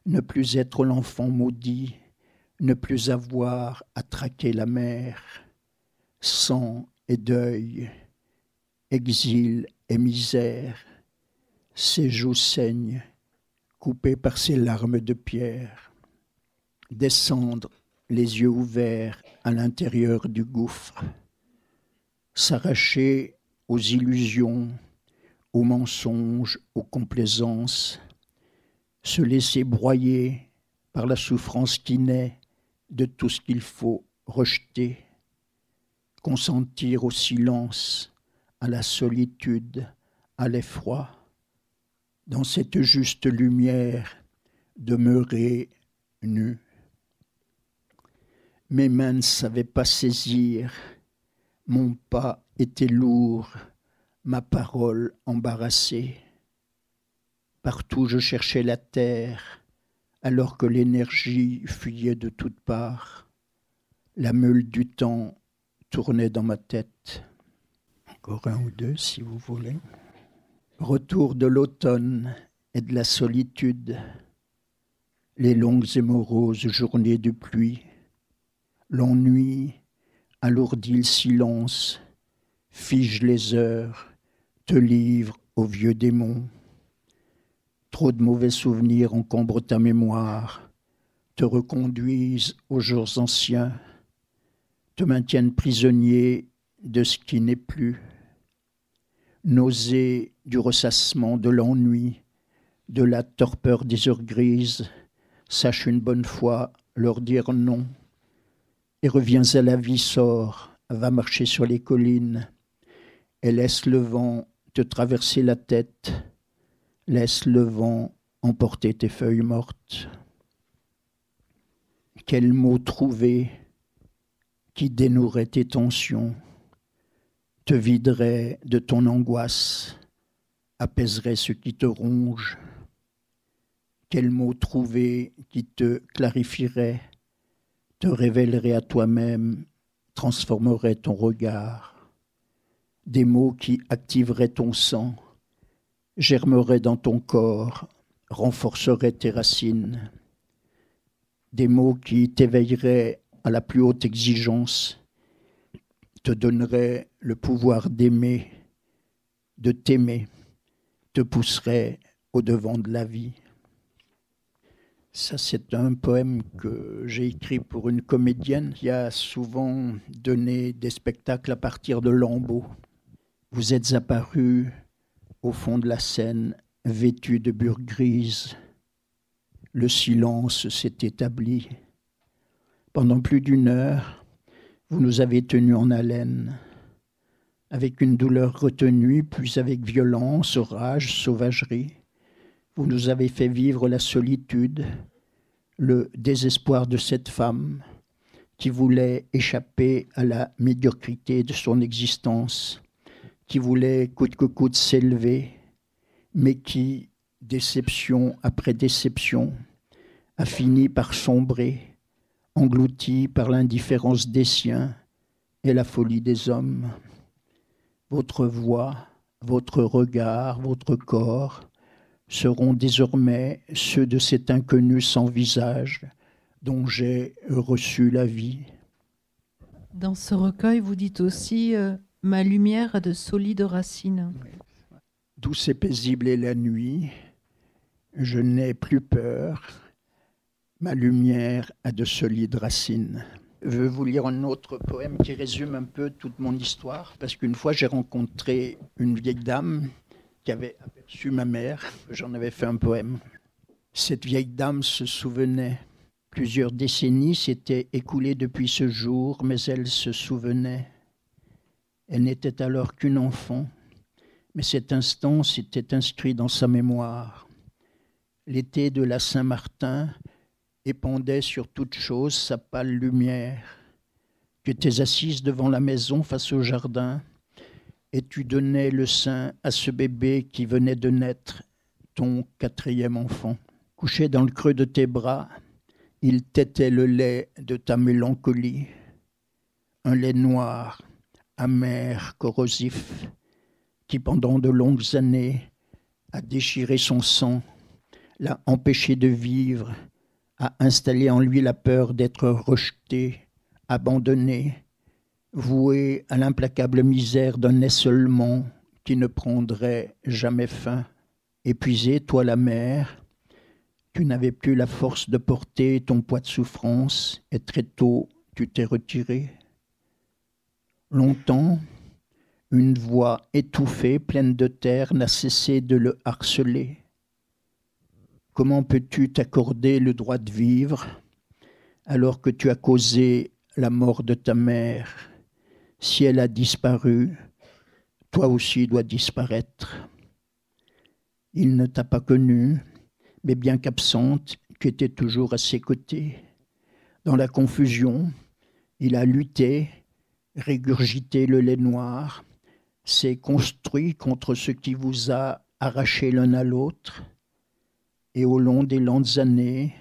ne plus être l'enfant maudit, ne plus avoir à traquer la mer, sang et deuil, exil et misère, ses joues saignent, coupées par ses larmes de pierre. Descendre les yeux ouverts à l'intérieur du gouffre, s'arracher aux illusions, aux mensonges, aux complaisances, se laisser broyer par la souffrance qui naît de tout ce qu'il faut rejeter, consentir au silence, à la solitude, à l'effroi, dans cette juste lumière, demeurer nu. Mes mains ne savaient pas saisir, mon pas était lourd, ma parole embarrassée. Partout je cherchais la terre, alors que l'énergie fuyait de toutes parts. La meule du temps tournait dans ma tête. Encore un ou deux, si vous voulez. Retour de l'automne et de la solitude, les longues et moroses journées de pluie, l'ennui alourdit le silence, fige les heures, te livre aux vieux démons. Trop de mauvais souvenirs encombrent ta mémoire, te reconduisent aux jours anciens, te maintiennent prisonnier de ce qui n'est plus. Nausée du ressassement de l'ennui, de la torpeur des heures grises, sache une bonne fois leur dire non, et reviens à la vie, sors, va marcher sur les collines, et laisse le vent te traverser la tête, laisse le vent emporter tes feuilles mortes. Quel mot trouver qui dénouerait tes tensions, te viderait de ton angoisse, apaiserait ce qui te ronge. Quel mot trouver qui te clarifierait, te révélerait à toi-même, transformerait ton regard. Des mots qui activeraient ton sang, germeraient dans ton corps, renforceraient tes racines. Des mots qui t'éveilleraient à la plus haute exigence, te donneraient le pouvoir d'aimer, de t'aimer, te pousserait au devant de la vie. Ça, c'est un poème que j'ai écrit pour une comédienne qui a souvent donné des spectacles à partir de lambeaux. Vous êtes apparu au fond de la scène, vêtu de bure grise. Le silence s'est établi. Pendant plus d'une heure, vous nous avez tenus en haleine, avec une douleur retenue, puis avec violence, rage, sauvagerie. Vous nous avez fait vivre la solitude, le désespoir de cette femme qui voulait échapper à la médiocrité de son existence, qui voulait coûte que coûte s'élever, mais qui, déception après déception, a fini par sombrer, englouti par l'indifférence des siens et la folie des hommes. Votre voix, votre regard, votre corps, seront désormais ceux de cet inconnu sans visage dont j'ai reçu la vie. Dans ce recueil, vous dites aussi euh, Ma lumière a de solides racines. Douce et paisible est la nuit, je n'ai plus peur, ma lumière a de solides racines. Je veux vous lire un autre poème qui résume un peu toute mon histoire, parce qu'une fois j'ai rencontré une vieille dame qui avait aperçu ma mère. J'en avais fait un poème. Cette vieille dame se souvenait. Plusieurs décennies s'étaient écoulées depuis ce jour, mais elle se souvenait. Elle n'était alors qu'une enfant, mais cet instant s'était inscrit dans sa mémoire. L'été de la Saint-Martin épandait sur toute chose sa pâle lumière. Tu étais assise devant la maison face au jardin et tu donnais le sein à ce bébé qui venait de naître, ton quatrième enfant. Couché dans le creux de tes bras, il tétait le lait de ta mélancolie, un lait noir, amer, corrosif, qui pendant de longues années a déchiré son sang, l'a empêché de vivre, a installé en lui la peur d'être rejeté, abandonné, voué à l'implacable misère d'un seulement qui ne prendrait jamais fin. Épuisé, toi la mère, tu n'avais plus la force de porter ton poids de souffrance et très tôt tu t'es retiré. Longtemps, une voix étouffée, pleine de terre, n'a cessé de le harceler. Comment peux-tu t'accorder le droit de vivre alors que tu as causé la mort de ta mère? Si elle a disparu, toi aussi dois disparaître. Il ne t'a pas connue, mais bien qu'absente, tu étais toujours à ses côtés. Dans la confusion, il a lutté, régurgité le lait noir, s'est construit contre ce qui vous a arraché l'un à l'autre, et au long des lentes années,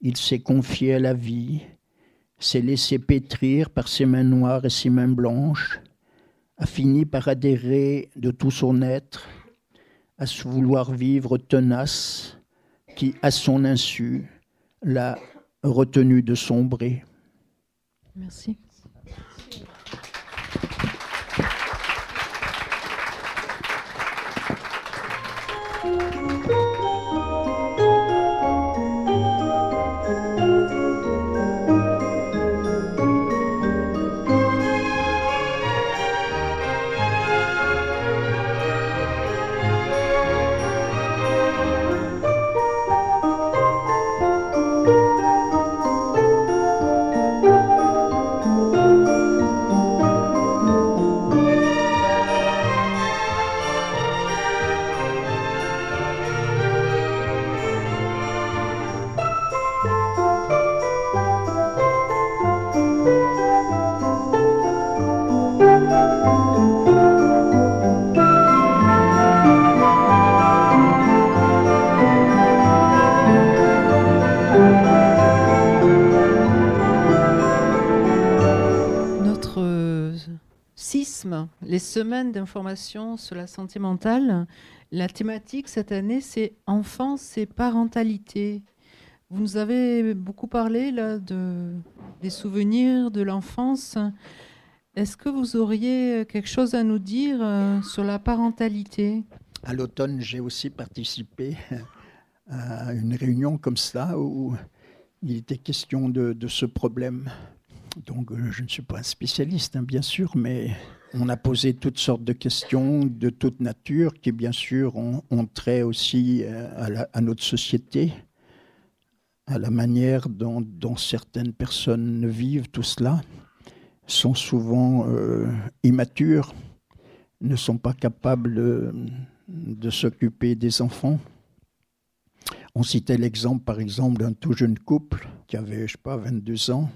il s'est confié à la vie, s'est laissé pétrir par ses mains noires et ses mains blanches, a fini par adhérer de tout son être à ce vouloir vivre tenace qui, à son insu, l'a retenu de sombrer. Merci. Semaine d'information sur la santé mentale. La thématique cette année, c'est enfance et parentalité. Vous nous avez beaucoup parlé là, de, des souvenirs de l'enfance. Est-ce que vous auriez quelque chose à nous dire euh, sur la parentalité? À l'automne, j'ai aussi participé à une réunion comme ça où il était question de, de ce problème. Donc, euh, je ne suis pas un spécialiste, hein, bien sûr, mais on a posé toutes sortes de questions de toute nature qui, bien sûr, ont, trait aussi euh, à, notre société, à la manière dont, certaines personnes vivent tout cela, sont souvent euh, immatures, ne sont pas capables de, s'occuper des enfants. On citait l'exemple, par exemple, d'un tout jeune couple qui avait, je sais pas, 22 ans,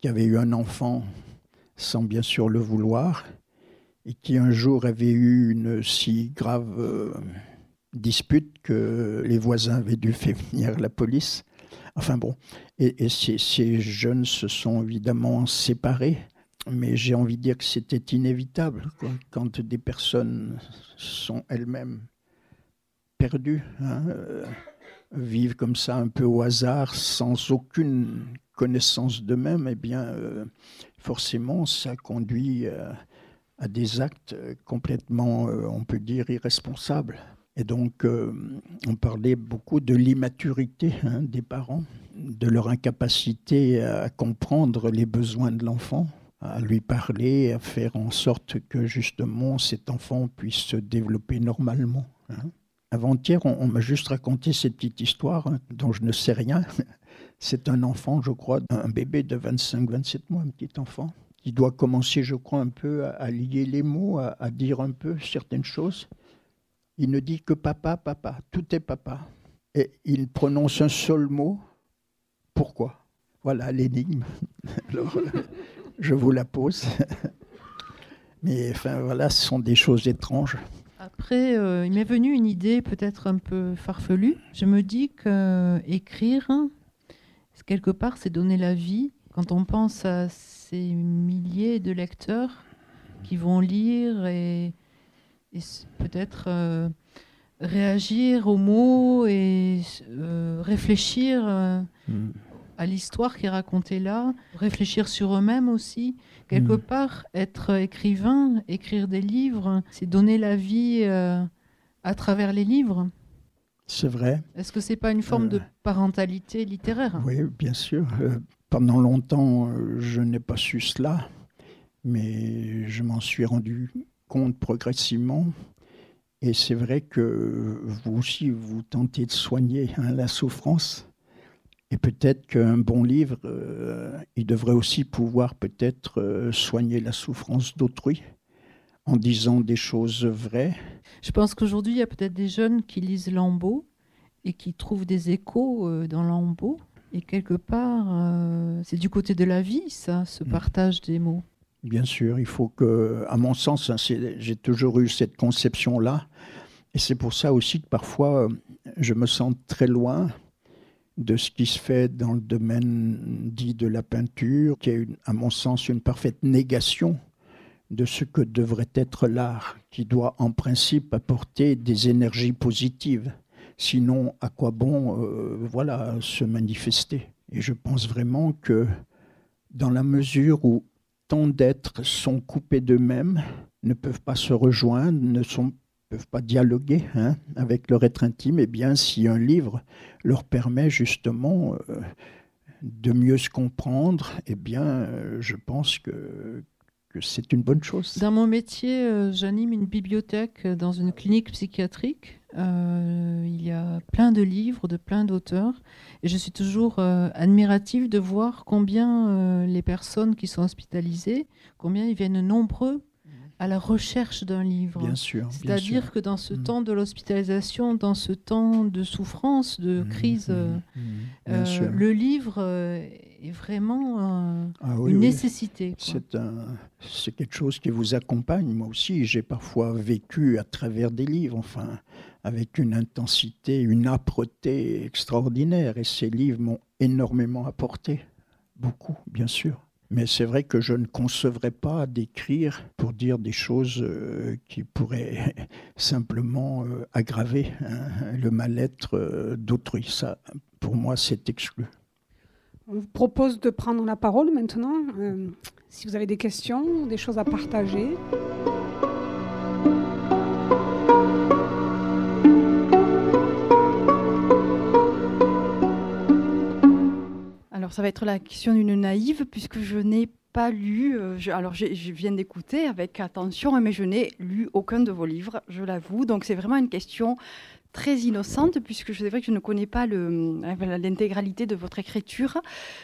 qui avait eu un enfant sans bien sûr le vouloir, et qui un jour avait eu une si grave euh, dispute que les voisins avaient dû (laughs) faire venir la police. Enfin bon, et, ces, jeunes se sont évidemment séparés, mais j'ai envie de dire que c'était inévitable quand des personnes sont elles-mêmes perdues, hein, euh, vivent comme ça un peu au hasard, sans aucune connaissance d'eux-mêmes, eh bien, euh, forcément, ça conduit euh, à des actes complètement, euh, on peut dire, irresponsables. Et donc, on parlait beaucoup de l'immaturité hein, des parents, de leur incapacité à comprendre les besoins de l'enfant, à lui parler, à faire en sorte que justement cet enfant puisse se développer normalement. Hein. Avant-hier, on, m'a juste raconté cette petite histoire hein, dont je ne sais rien, c'est un enfant, je crois, un bébé de 25-27 mois, un petit enfant, qui doit commencer, je crois, un peu à, lier les mots, à, dire un peu certaines choses. Il ne dit que papa, papa, tout est papa. Et il prononce un seul mot. Pourquoi? Voilà l'énigme. (laughs) Alors, je vous la pose. (laughs) Mais enfin, voilà, ce sont des choses étranges. Après, euh, il m'est venu une idée peut-être un peu farfelue. Je me dis qu'écrire, quelque part, c'est donner la vie. Quand on pense à ces milliers de lecteurs qui vont lire et, peut-être euh, réagir aux mots et euh, réfléchir euh, hmm. à l'histoire qui est racontée là, réfléchir sur eux-mêmes aussi. Quelque hmm. part, être écrivain, écrire des livres, c'est donner la vie à travers les livres. C'est vrai. Est-ce que c'est pas une forme de euh, parentalité littéraire? Oui, bien sûr. Euh, pendant longtemps, euh, je n'ai pas su cela, mais je m'en suis rendu compte progressivement. Et c'est vrai que vous aussi, vous tentez de soigner hein, la souffrance. Et peut-être qu'un bon livre, il devrait aussi pouvoir peut-être soigner la souffrance d'autrui en disant des choses vraies. Je pense qu'aujourd'hui, il y a peut-être des jeunes qui lisent Lambeau et qui trouvent des échos euh, dans Lambeau. Et quelque part, euh, c'est du côté de la vie, ça, ce mm. partage des mots. Bien sûr, il faut que, à mon sens, hein, j'ai toujours eu cette conception-là. Et c'est pour ça aussi que parfois, je me sens très loin de ce qui se fait dans le domaine dit de la peinture, qui est, à mon sens, une parfaite négation de ce que devrait être l'art, qui doit en principe apporter des énergies positives. Sinon, à quoi bon euh, voilà, se manifester? Et je pense vraiment que dans la mesure où tant d'êtres sont coupés d'eux-mêmes, ne peuvent pas se rejoindre, ne sont peuvent pas dialoguer hein, avec leur être intime, et eh bien si un livre leur permet justement euh, de mieux se comprendre, eh bien euh, je pense que, que c'est une bonne chose. Dans mon métier, euh, j'anime une bibliothèque dans une clinique psychiatrique. il y a plein de livres de plein d'auteurs et je suis toujours admirative de voir combien les personnes qui sont hospitalisées, combien ils viennent nombreux à la recherche d'un livre. Bien sûr. C'est-à-dire que dans ce mm. temps de l'hospitalisation, dans ce temps de souffrance, de mm, crise, mm, euh, euh, le livre euh, est vraiment ah une nécessité. C'est quelque chose qui vous accompagne. Moi aussi, j'ai parfois vécu à travers des livres, enfin, avec une intensité, une âpreté extraordinaire. Et ces livres m'ont énormément apporté. Beaucoup, bien sûr. Mais c'est vrai que je ne concevrais pas d'écrire pour dire des choses euh, qui pourraient (laughs) simplement euh, aggraver hein, le mal-être euh, d'autrui. Ça, pour moi, c'est exclu. On vous propose de prendre la parole maintenant. si vous avez des questions, des choses à partager. Alors ça va être la question d'une naïve puisque je n'ai pas lu, euh, alors je, viens d'écouter avec attention, mais je n'ai lu aucun de vos livres, je l'avoue. Donc c'est vraiment une question très innocente, puisque sais vrai que je ne connais pas l'intégralité de votre écriture.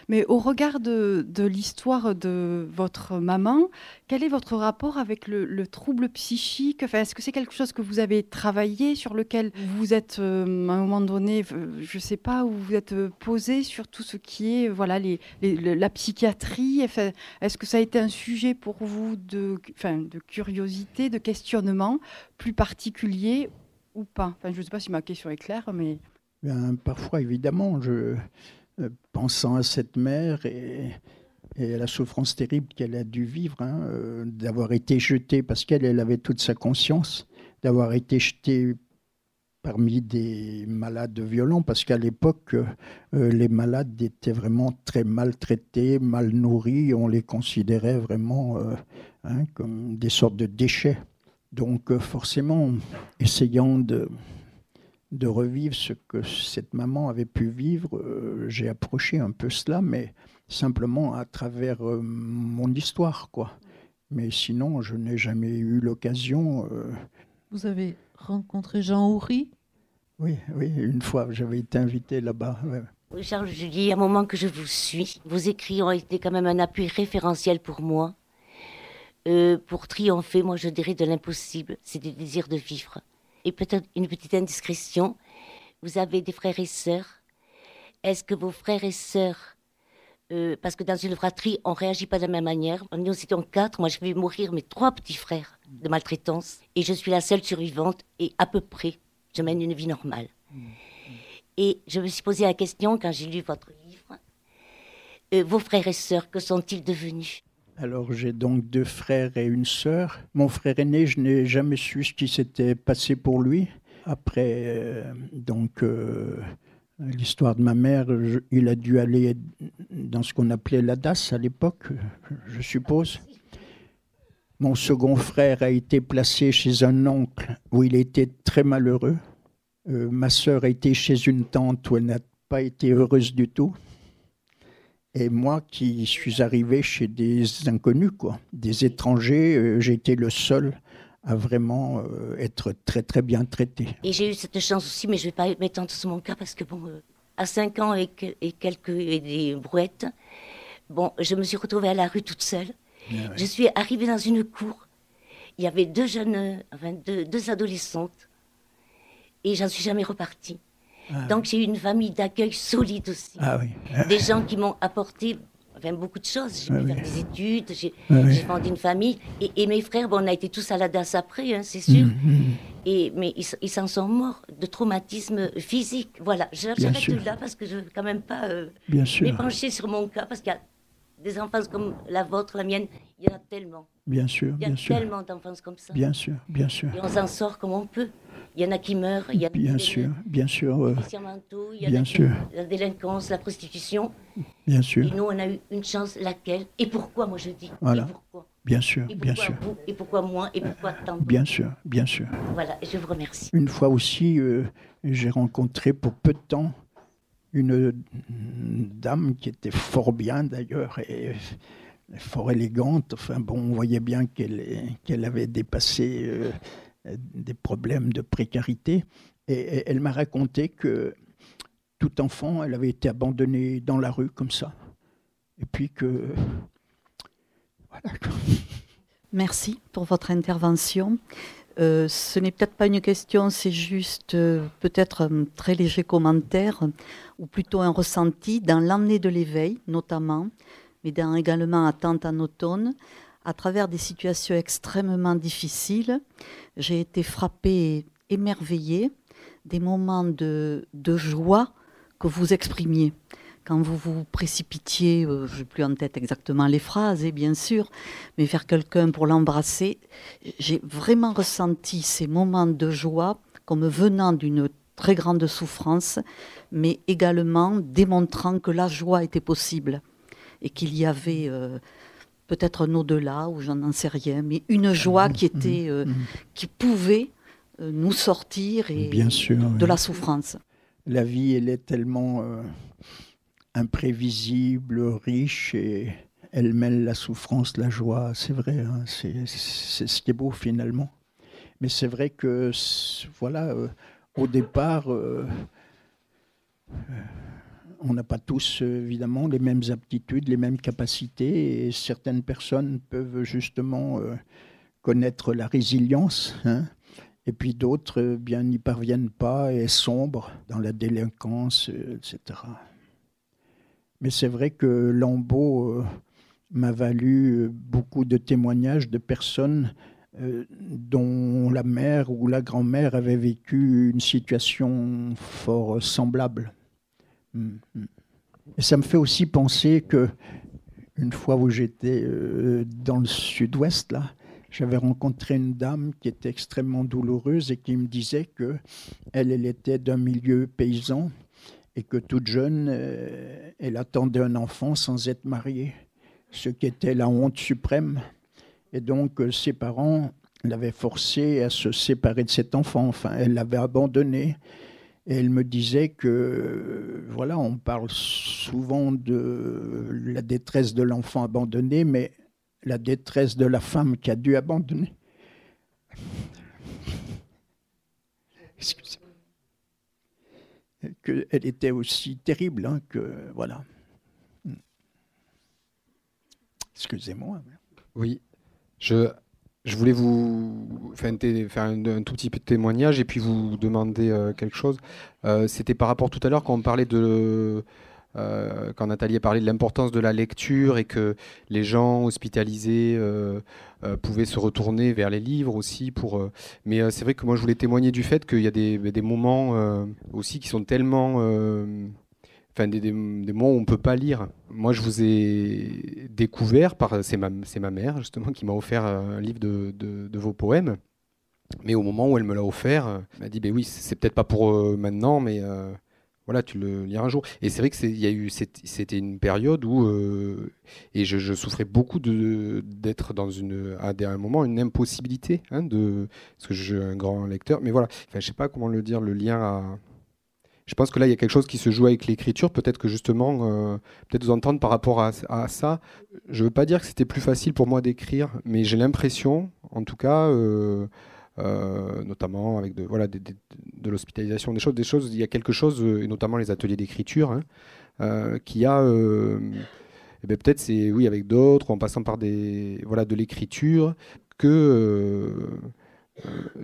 Mais au regard de, l'histoire de votre maman, quel est votre rapport avec le, trouble psychique? Enfin, Est-ce que c'est quelque chose que vous avez travaillé, sur lequel vous êtes, euh, à un moment donné, euh, je ne sais pas, où vous êtes euh, posé sur tout ce qui est voilà, la psychiatrie? Enfin, Est-ce que ça a été un sujet pour vous de curiosité, de questionnement plus particulier ou pas enfin, Je ne sais pas si ma question est claire, mais... parfois, évidemment, je, euh, pensant à cette mère et, à la souffrance terrible qu'elle a dû vivre, hein, euh, d'avoir été jetée, parce qu'elle elle avait toute sa conscience, d'avoir été jetée parmi des malades violents, parce qu'à l'époque, euh, les malades étaient vraiment très maltraités, mal nourris, on les considérait vraiment hein, comme des sortes de déchets. Donc euh, forcément, essayant de, de revivre ce que cette maman avait pu vivre, euh, j'ai approché un peu cela, mais simplement à travers euh, mon histoire, quoi. Mais sinon, je n'ai jamais eu l'occasion. Vous avez rencontré Jean Houry? Oui, oui, une fois, j'avais été invité là-bas. Charles Julie, à un moment que je vous suis, vos écrits ont été quand même un appui référentiel pour moi. Euh, pour triompher, moi je dirais de l'impossible, c'est du désir de vivre. Et peut-être une petite indiscrétion, vous avez des frères et sœurs. Est-ce que vos frères et sœurs, euh, parce que dans une fratrie, on réagit pas de la même manière. Nous étions quatre, moi je vais mourir mes trois petits frères de maltraitance, et je suis la seule survivante, et à peu près, je mène une vie normale. Et je me suis posé la question quand j'ai lu votre livre, euh, vos frères et sœurs, que sont-ils devenus? Alors j'ai donc deux frères et une sœur. Mon frère aîné, je n'ai jamais su ce qui s'était passé pour lui. Après, euh, donc euh, l'histoire de ma mère, il a dû aller dans ce qu'on appelait la DAS à l'époque, je suppose. Mon second frère a été placé chez un oncle où il était très malheureux. Euh, ma sœur a été chez une tante où elle n'a pas été heureuse du tout. Et moi qui suis arrivé chez des inconnus, quoi, des étrangers, euh, j'ai été le seul à vraiment euh, être très très bien traité. Et j'ai eu cette chance aussi, mais je ne vais pas m'étendre sur mon cas parce que bon, euh, à 5 ans et, et quelques et des brouettes, bon, je me suis retrouvée à la rue toute seule. Ah je suis arrivée dans une cour. Il y avait deux jeunes, enfin deux, deux adolescentes, et j'en suis jamais repartie. Ah Donc j'ai eu une famille d'accueil solide aussi. Ah Des gens qui m'ont apporté enfin, beaucoup de choses. J'ai pu faire des études, j'ai fondé une famille. Et, mes frères, bon, on a été tous à la DAS après, hein, c'est sûr. Mm, mm. Et, mais ils s'en sont morts de traumatisme physique. Voilà, j'arrête là parce que je ne veux quand même pas euh, m'épancher sur mon cas parce qu'il y a des enfances comme la vôtre, la mienne, il y en a tellement. Bien sûr, Il y a tellement d'enfances comme ça. Bien sûr, bien sûr. Et on s'en sort comme on peut. Il y en a qui meurent. Il y a bien sûr, bien sûr. Euh, il y a bien sûr. la délinquance, la prostitution. Bien sûr. Et nous, on a eu une chance, laquelle? Et pourquoi, moi je dis Voilà. Et pourquoi? Bien sûr, et bien sûr. Vous, et pourquoi moi? Et pourquoi tant Bien sûr, bien sûr. Voilà, je vous remercie. Une fois aussi, euh, j'ai rencontré pour peu de temps une dame qui était fort bien d'ailleurs et fort élégante. Enfin bon, on voyait bien qu'elle avait dépassé euh, des problèmes de précarité. Et, elle m'a raconté que tout enfant, elle avait été abandonnée dans la rue comme ça. Et puis que... Voilà. Merci pour votre intervention. Euh, ce n'est peut-être pas une question, c'est juste euh, peut-être un très léger commentaire, ou plutôt un ressenti dans l'année de l'éveil notamment, mais dans également Attente en automne, à travers des situations extrêmement difficiles. J'ai été frappée, émerveillée des moments de, joie que vous exprimiez. Quand vous vous précipitiez, euh, je n'ai plus en tête exactement les phrases, et bien sûr, mais vers quelqu'un pour l'embrasser, j'ai vraiment ressenti ces moments de joie comme venant d'une très grande souffrance, mais également démontrant que la joie était possible et qu'il y avait euh, peut-être un au-delà, ou j'en sais rien, mais une joie qui mmh, était, euh, mmh. qui pouvait euh, nous sortir et Bien sûr, de la souffrance. La vie, elle est tellement imprévisible, riche et elle mêle la souffrance, la joie. C'est vrai, hein, c'est ce qui est beau finalement. Mais c'est vrai que, voilà, au départ, on n'a pas tous, évidemment, les mêmes aptitudes, les mêmes capacités, certaines personnes peuvent justement euh, connaître la résilience, hein, et puis d'autres, euh, bien, n'y parviennent pas et sombrent dans la délinquance, euh, etc. Mais c'est vrai que Lambeau m'a valu beaucoup de témoignages de personnes dont la mère ou la grand-mère avait vécu une situation fort semblable. Et ça me fait aussi penser que une fois où j'étais euh, dans le sud-ouest, là, j'avais rencontré une dame qui était extrêmement douloureuse et qui me disait que elle, elle était d'un milieu paysan et que toute jeune, euh, elle attendait un enfant sans être mariée, ce qui était la honte suprême. Et donc, euh, ses parents l'avaient forcée à se séparer de cet enfant. Enfin, elle l'avait abandonné. Et elle me disait que, voilà, on parle souvent de la détresse de l'enfant abandonné, mais la détresse de la femme qui a dû abandonner. (laughs) Excusez-moi. Qu'elle était aussi terrible hein, que, voilà. Excusez-moi. Oui, je, je voulais vous faire, un, tout petit peu de témoignage et puis vous demander euh, quelque chose. Euh, c'était par rapport tout à l'heure quand on parlait de. Euh, quand Nathalie a parlé de l'importance de la lecture et que les gens hospitalisés pouvaient se retourner vers les livres aussi. Pour, mais c'est vrai que moi je voulais témoigner du fait qu'il y a des, des moments aussi qui sont tellement enfin des, moments où on peut pas lire. Moi, je vous ai découvert par c'est ma c'est mère justement qui m'a offert un livre de, vos poèmes. Mais au moment où elle me l'a offert, elle m'a dit ben oui, c'est peut-être pas pour euh, maintenant, mais euh, voilà, tu le liras un jour. Et c'est vrai que il y a eu c'était une période où euh, et je, souffrais beaucoup de d'être dans une à un moment une impossibilité hein, de parce que je suis un grand lecteur, mais voilà, enfin je sais pas comment le dire, le lien à je pense que là, il y a quelque chose qui se joue avec l'écriture. Peut-être que justement, euh, peut-être vous entendre par rapport à, ça. Je ne veux pas dire que c'était plus facile pour moi d'écrire, mais j'ai l'impression, en tout cas, euh, euh, notamment avec de, l'hospitalisation, des choses, des choses, il y a quelque chose, et notamment les ateliers d'écriture, hein, qui a. Eh ben, peut-être c'est oui avec d'autres en passant par des voilà de l'écriture que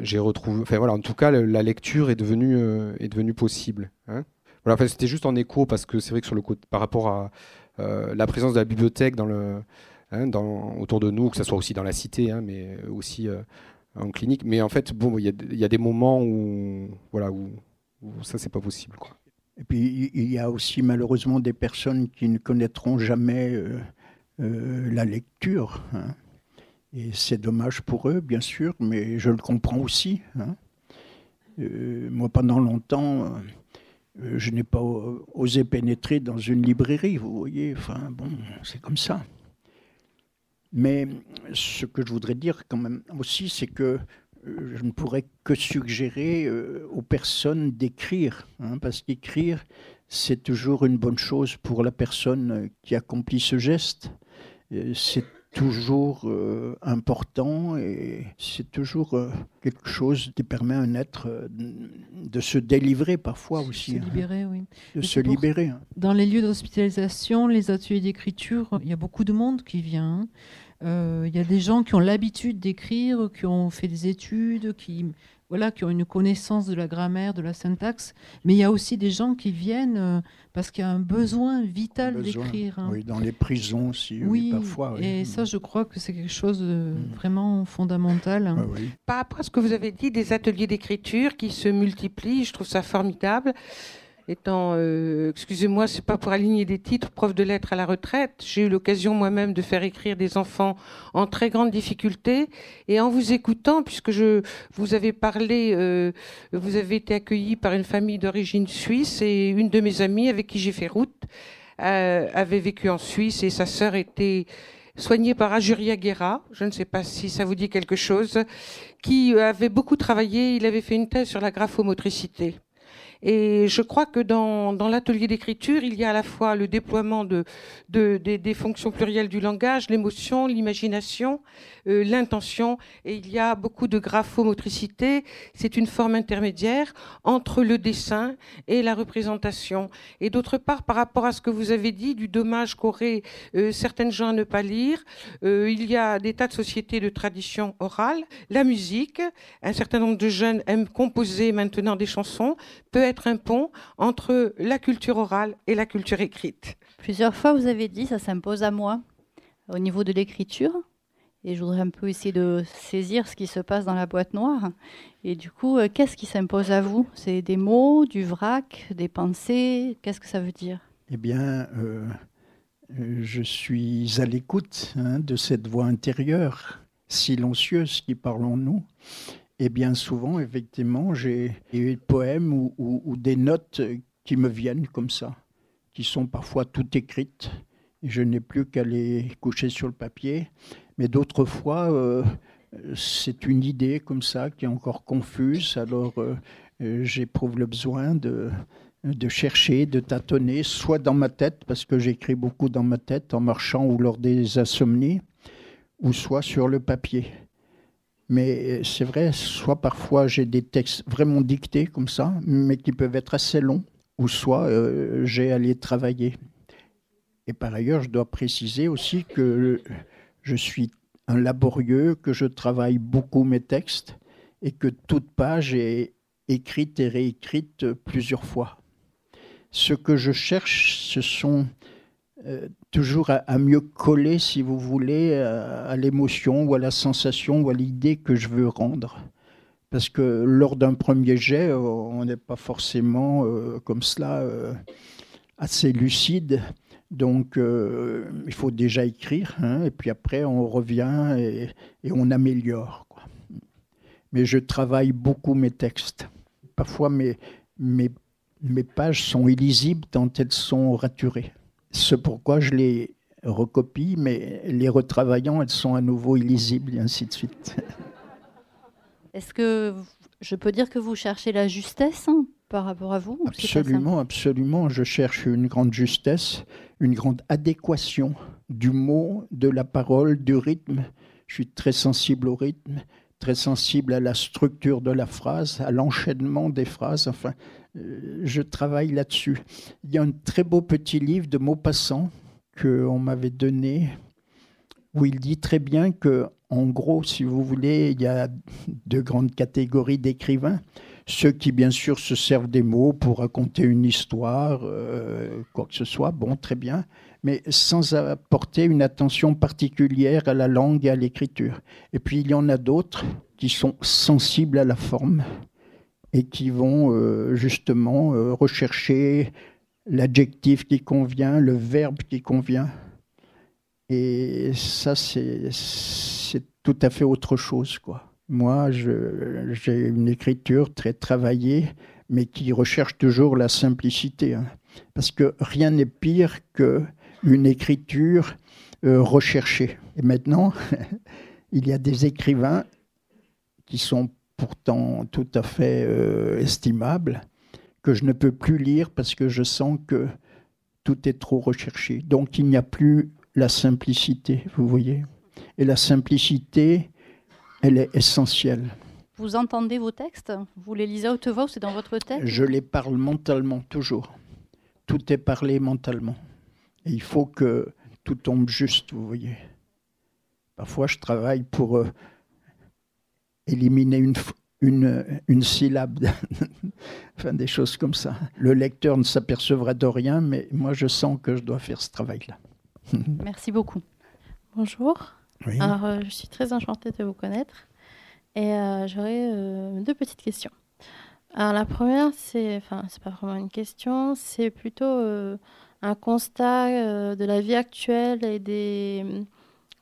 j'ai retrouvé. Enfin voilà, en tout cas, la lecture est devenue, euh, est devenue possible. Hein. voilà, enfin, c'était juste en écho parce que c'est vrai que sur le côté, par rapport à, la présence de la bibliothèque dans le, hein, dans, autour de nous, que ce soit aussi dans la cité, hein, mais aussi en clinique. Mais en fait, bon, il y, a des moments où, voilà, où, ça, c'est pas possible. Et puis, il y a aussi malheureusement des personnes qui ne connaîtront jamais la lecture. Et c'est dommage pour eux, bien sûr, mais je le comprends aussi. Hein. Euh, moi, pendant longtemps, euh, je n'ai pas osé pénétrer dans une librairie, vous voyez. Enfin, bon, c'est comme ça. Mais ce que je voudrais dire quand même aussi, c'est que euh, je ne pourrais que suggérer aux personnes d'écrire, hein, parce qu'écrire, c'est toujours une bonne chose pour la personne qui accomplit ce geste. C'est toujours euh, important et c'est toujours euh, quelque chose qui permet à un être euh, de se délivrer parfois aussi. Se hein. libérer, oui. De se libérer. Hein. Dans les lieux d'hospitalisation, les ateliers d'écriture, il y a beaucoup de monde qui vient. Il y a des gens qui ont l'habitude d'écrire, qui ont fait des études, qui voilà, qui ont une connaissance de la grammaire, de la syntaxe, mais il y a aussi des gens qui viennent euh, parce qu'il y a un besoin vital d'écrire. Hein. Oui, dans les prisons aussi, oui, parfois. Et ça, je crois que c'est quelque chose de mm. vraiment fondamental. Par rapport à ce que vous avez dit des ateliers d'écriture qui se multiplient, je trouve ça formidable euh, excusez-moi, c'est pas pour aligner des titres, prof de lettres à la retraite. J'ai eu l'occasion moi-même de faire écrire des enfants en très grande difficulté. Et en vous écoutant, puisque je vous avez parlé, euh, vous avez été accueilli par une famille d'origine suisse et une de mes amies avec qui j'ai fait route euh, avait vécu en Suisse et sa sœur était soignée par Ajuria Guerra, je ne sais pas si ça vous dit quelque chose, qui avait beaucoup travaillé, il avait fait une thèse sur la graphomotricité. Et je crois que dans, l'atelier d'écriture, il y a à la fois le déploiement de, de, des fonctions plurielles du langage, l'émotion, l'imagination, euh, l'intention, et il y a beaucoup de graphomotricité. C'est une forme intermédiaire entre le dessin et la représentation. Et d'autre part, par rapport à ce que vous avez dit du dommage qu'auraient euh, certaines gens à ne pas lire, euh, il y a des tas de sociétés de tradition orale, la musique, un certain nombre de jeunes aiment composer maintenant des chansons, peut un pont entre la culture orale et la culture écrite. Plusieurs fois, vous avez dit, ça s'impose à moi au niveau de l'écriture. Et je voudrais un peu essayer de saisir ce qui se passe dans la boîte noire. Et du coup, euh, qu'est-ce qui s'impose à vous? C'est des mots, du vrac, des pensées? Qu'est-ce que ça veut dire? Eh bien, euh, je suis à l'écoute hein, de cette voix intérieure, silencieuse qui parle en nous. Et bien souvent, effectivement, j'ai eu des poèmes ou, des notes qui me viennent comme ça, qui sont parfois toutes écrites. Et je n'ai plus qu'à les coucher sur le papier. Mais d'autres fois, euh, c'est une idée comme ça qui est encore confuse. Alors, euh, j'éprouve le besoin de, de chercher, de tâtonner, soit dans ma tête, parce que j'écris beaucoup dans ma tête en marchant ou lors des insomnies, ou soit sur le papier. Mais euh, c'est vrai, soit parfois j'ai des textes vraiment dictés comme ça, mais qui peuvent être assez longs, ou soit euh, j'ai à les travailler. Et par ailleurs, je dois préciser aussi que je suis un laborieux, que je travaille beaucoup mes textes et que toute page est écrite et réécrite plusieurs fois. Ce que je cherche, ce sont euh, toujours à, mieux coller, si vous voulez, à, l'émotion ou à la sensation ou à l'idée que je veux rendre. Parce que lors d'un premier jet, euh, on n'est pas forcément euh, comme cela assez lucide. Donc, il faut déjà écrire, hein, et puis après, on revient et, on améliore. Mais je travaille beaucoup mes textes. Parfois, mes pages sont illisibles tant elles sont raturées. Ce pourquoi je les recopie, mais les retravaillant, elles sont à nouveau illisibles et ainsi de suite. (laughs) Est-ce que je peux dire que vous cherchez la justesse hein, par rapport à vous Absolument, absolument. Je cherche une grande justesse, une grande adéquation du mot, de la parole, du rythme. Je suis très sensible au rythme, très sensible à la structure de la phrase, à l'enchaînement des phrases. Enfin, je travaille là-dessus. Il y a un très beau petit livre de Maupassant qu'on m'avait donné où il dit très bien que, en gros, si vous voulez, il y a deux grandes catégories d'écrivains. Ceux qui, bien sûr, se servent des mots pour raconter une histoire, euh, quoi que ce soit, bon, très bien. mais sans apporter une attention particulière à la langue et à l'écriture. Et puis il y en a d'autres qui sont sensibles à la forme et qui vont euh, justement euh, rechercher l'adjectif qui convient, le verbe qui convient. Et ça, c'est tout à fait autre chose. Quoi. Moi, j'ai une écriture très travaillée, mais qui recherche toujours la simplicité. Hein. Parce que rien n'est pire qu'une écriture euh, recherchée. Et maintenant, (laughs) il y a des écrivains qui sont pourtant tout à fait euh, estimables, que je ne peux plus lire parce que je sens que tout est trop recherché. Donc il n'y a plus la simplicité, vous voyez. Et la simplicité, elle est essentielle. Vous entendez vos textes? Vous les lisez à haute voix ou c'est dans votre tête? Je les parle mentalement, toujours. Tout est parlé mentalement. Et il faut que tout tombe juste, vous voyez. Parfois, je travaille pour euh, éliminer une, une, une syllabe, (laughs) enfin des choses comme ça. Le lecteur ne s'apercevra de rien, mais moi je sens que je dois faire ce travail-là. (laughs) Merci beaucoup. Bonjour. Alors, euh, je suis très enchantée de vous connaître et euh, j'aurais euh, deux petites questions. Alors, la première, c'est, enfin, c'est pas vraiment une question, c'est plutôt un constat de la vie actuelle et des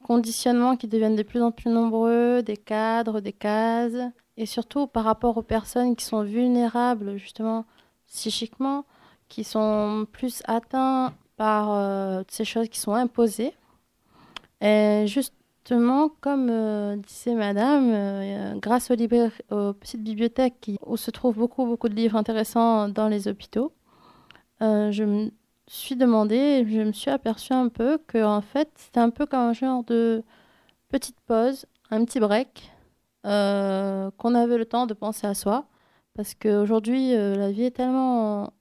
conditionnements qui deviennent de plus en plus nombreux, des cadres, des cases, et surtout par rapport aux personnes qui sont vulnérables justement psychiquement, qui sont plus atteints par euh, ces choses qui sont imposées. Et justement, comme euh, disait Madame, euh, grâce aux, petites bibliothèques où se trouvent beaucoup, beaucoup de livres intéressants dans les hôpitaux, je me suis demandé, je me suis aperçue un peu que en fait, c'était un peu comme un genre de petite pause, un petit break, qu'on avait le temps de penser à soi. Parce qu'aujourd'hui, la vie est tellement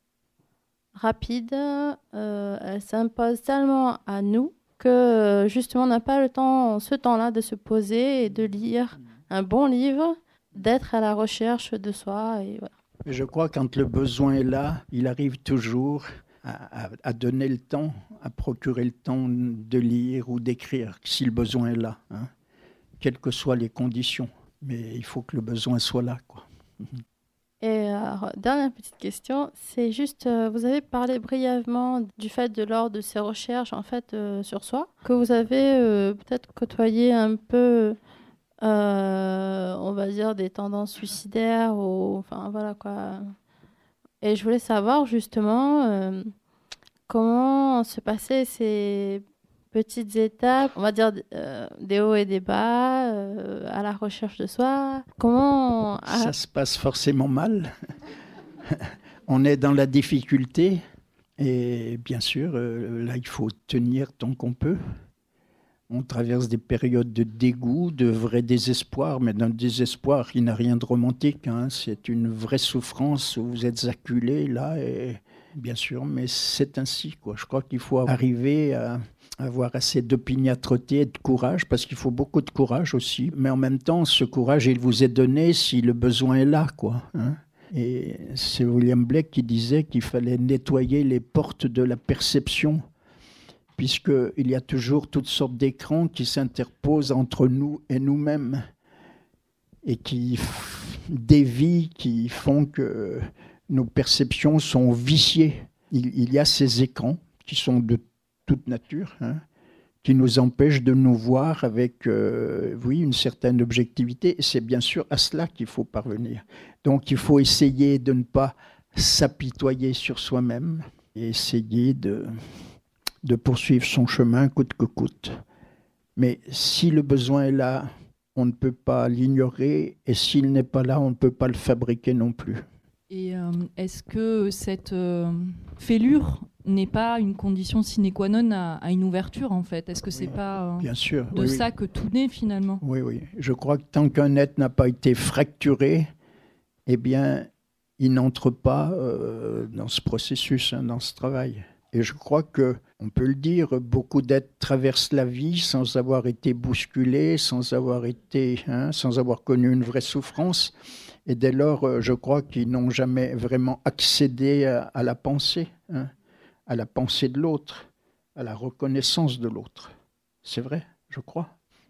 rapide, euh, elle s'impose tellement à nous que euh, justement on n'a pas le temps, ce temps-là, de se poser et de lire un bon livre, d'être à la recherche de soi. Et voilà. Je crois que quand le besoin est là, il arrive toujours à, donner le temps, à procurer le temps de lire ou d'écrire, si le besoin est là, hein, quelles que soient les conditions. Mais il faut que le besoin soit là. Quoi. Et dernière petite question, c'est juste, euh, vous avez parlé brièvement du fait de lors de ces recherches en fait euh, sur soi, que vous avez euh, peut-être côtoyé un peu, on va dire, des tendances suicidaires ou, enfin voilà quoi. Et je voulais savoir justement comment se passaient ces petites étapes, on va dire euh, des hauts et des bas, euh, à la recherche de soi. Comment ça se passe forcément mal. (laughs) on est dans la difficulté et bien sûr, euh, là, il faut tenir tant qu'on peut. On traverse des périodes de dégoût, de vrai désespoir, mais d'un désespoir qui n'a rien de romantique. Hein. C'est une vraie souffrance où vous êtes acculé là, et bien sûr, mais c'est ainsi. Quoi. Je crois qu'il faut arriver à, avoir assez d'opiniâtreté et de courage, parce qu'il faut beaucoup de courage aussi. Mais en même temps, ce courage, il vous est donné si le besoin est là. Hein. et c'est William Blake qui disait qu'il fallait nettoyer les portes de la perception, puisqu'il y a toujours toutes sortes d'écrans qui s'interposent entre nous et nous-mêmes, et qui dévient, qui font que nos perceptions sont viciées. Il, y a ces écrans qui sont de toute nature, hein, qui nous empêche de nous voir avec, euh, oui, une certaine objectivité. C'est bien sûr à cela qu'il faut parvenir. Donc il faut essayer de ne pas s'apitoyer sur soi-même et essayer de, de poursuivre son chemin coûte que coûte. Mais si le besoin est là, on ne peut pas l'ignorer, et s'il n'est pas là, on ne peut pas le fabriquer non plus. Et euh, est-ce que cette euh, fêlure n'est pas une condition sine qua non à, une ouverture en fait? Est-ce que c'est pas euh, Bien sûr, de ça que tout naît finalement? Oui, oui. Je crois que tant qu'un être n'a pas été fracturé, eh bien, il n'entre pas dans ce processus, hein, dans ce travail. Et je crois que, on peut le dire, beaucoup d'êtres traversent la vie sans avoir été bousculés, sans avoir été, hein, sans avoir connu une vraie souffrance. Et dès lors, euh, je crois qu'ils n'ont jamais vraiment accédé à, la pensée, hein, à la pensée de l'autre, à la reconnaissance de l'autre. C'est vrai, je crois.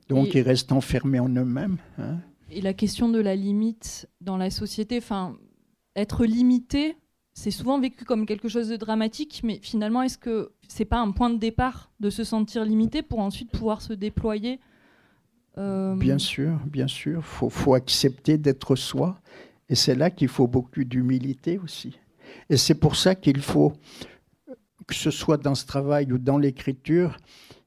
Donc ils restent enfermés en eux-mêmes. Hein. Et la question de la limite dans la société, enfin, être limité, c'est souvent vécu comme quelque chose de dramatique, mais finalement, est-ce que c'est pas un point de départ de se sentir limité pour ensuite pouvoir se déployer euh, Bien sûr, bien sûr. Il faut, accepter d'être soi. Et c'est là qu'il faut beaucoup d'humilité aussi. Et c'est pour ça qu'il faut, que ce soit dans ce travail ou dans l'écriture,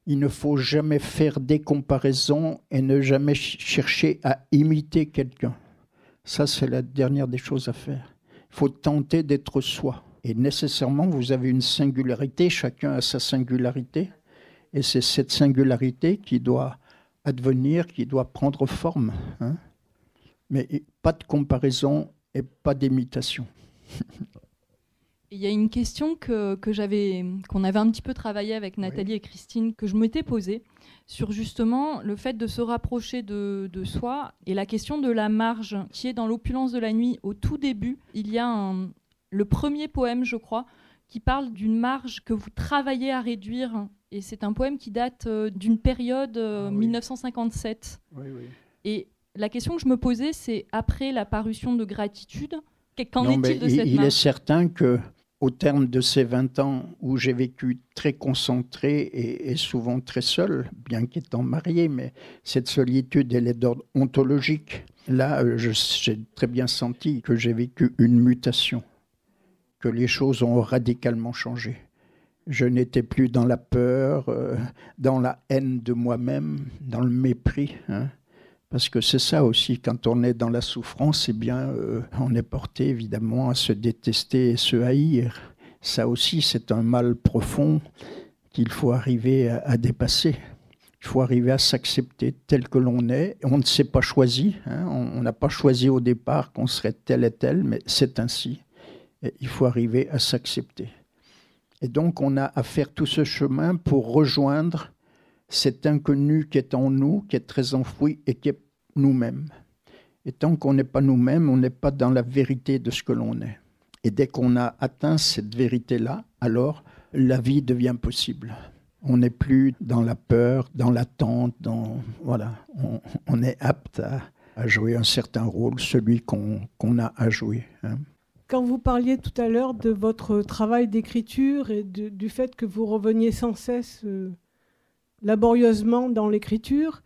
il ne faut jamais faire des comparaisons et ne jamais chercher à imiter quelqu'un. Ça, c'est la dernière des choses à faire. Il faut tenter d'être soi. Et nécessairement, vous avez une singularité, chacun a sa singularité. Et c'est cette singularité qui doit advenir, qui doit prendre forme. Hein. Mais pas de comparaison et pas d'imitation. (laughs) Il y a une question que, j'avais, qu'on avait un petit peu travaillé avec Nathalie et Christine, que je m'étais posée sur justement le fait de se rapprocher de, soi et la question de la marge qui est dans l'opulence de la nuit. Au tout début, il y a le premier poème, je crois, qui parle d'une marge que vous travaillez à réduire. Et c'est un poème qui date euh, d'une période 1957. Euh, ah et la question que je me posais, c'est après la parution de Gratitude, qu'en est-il de cette marge Il est certain que au terme de ces 20 ans où j'ai vécu très concentré et, souvent très seul, bien qu'étant marié, mais cette solitude, elle est d'ordre ontologique. Là, euh, j'ai très bien senti que j'ai vécu une mutation, que les choses ont radicalement changé. Je n'étais plus dans la peur, euh, dans la haine de moi-même, dans le mépris. Hein. Parce que c'est ça aussi, quand on est dans la souffrance, eh bien, euh, on est porté évidemment à se détester et se haïr. Ça aussi, c'est un mal profond qu'il faut arriver à, dépasser. Il faut arriver à s'accepter tel que l'on est. On ne s'est pas choisi, hein. on n'a pas choisi au départ qu'on serait tel et tel, mais c'est ainsi. Il faut arriver à s'accepter. Et donc, on a à faire tout ce chemin pour rejoindre cet inconnu qui est en nous, qui est très enfoui et qui est nous-mêmes. Et tant qu'on n'est pas nous-mêmes, on n'est pas dans la vérité de ce que l'on est. Et dès qu'on a atteint cette vérité-là, alors la vie devient possible. On n'est plus dans la peur, dans l'attente, dans voilà, on, est apte à, jouer un certain rôle, celui qu'on a à jouer. Hein. Quand vous parliez tout à l'heure de votre travail d'écriture et du fait que vous reveniez sans cesse euh, laborieusement dans l'écriture,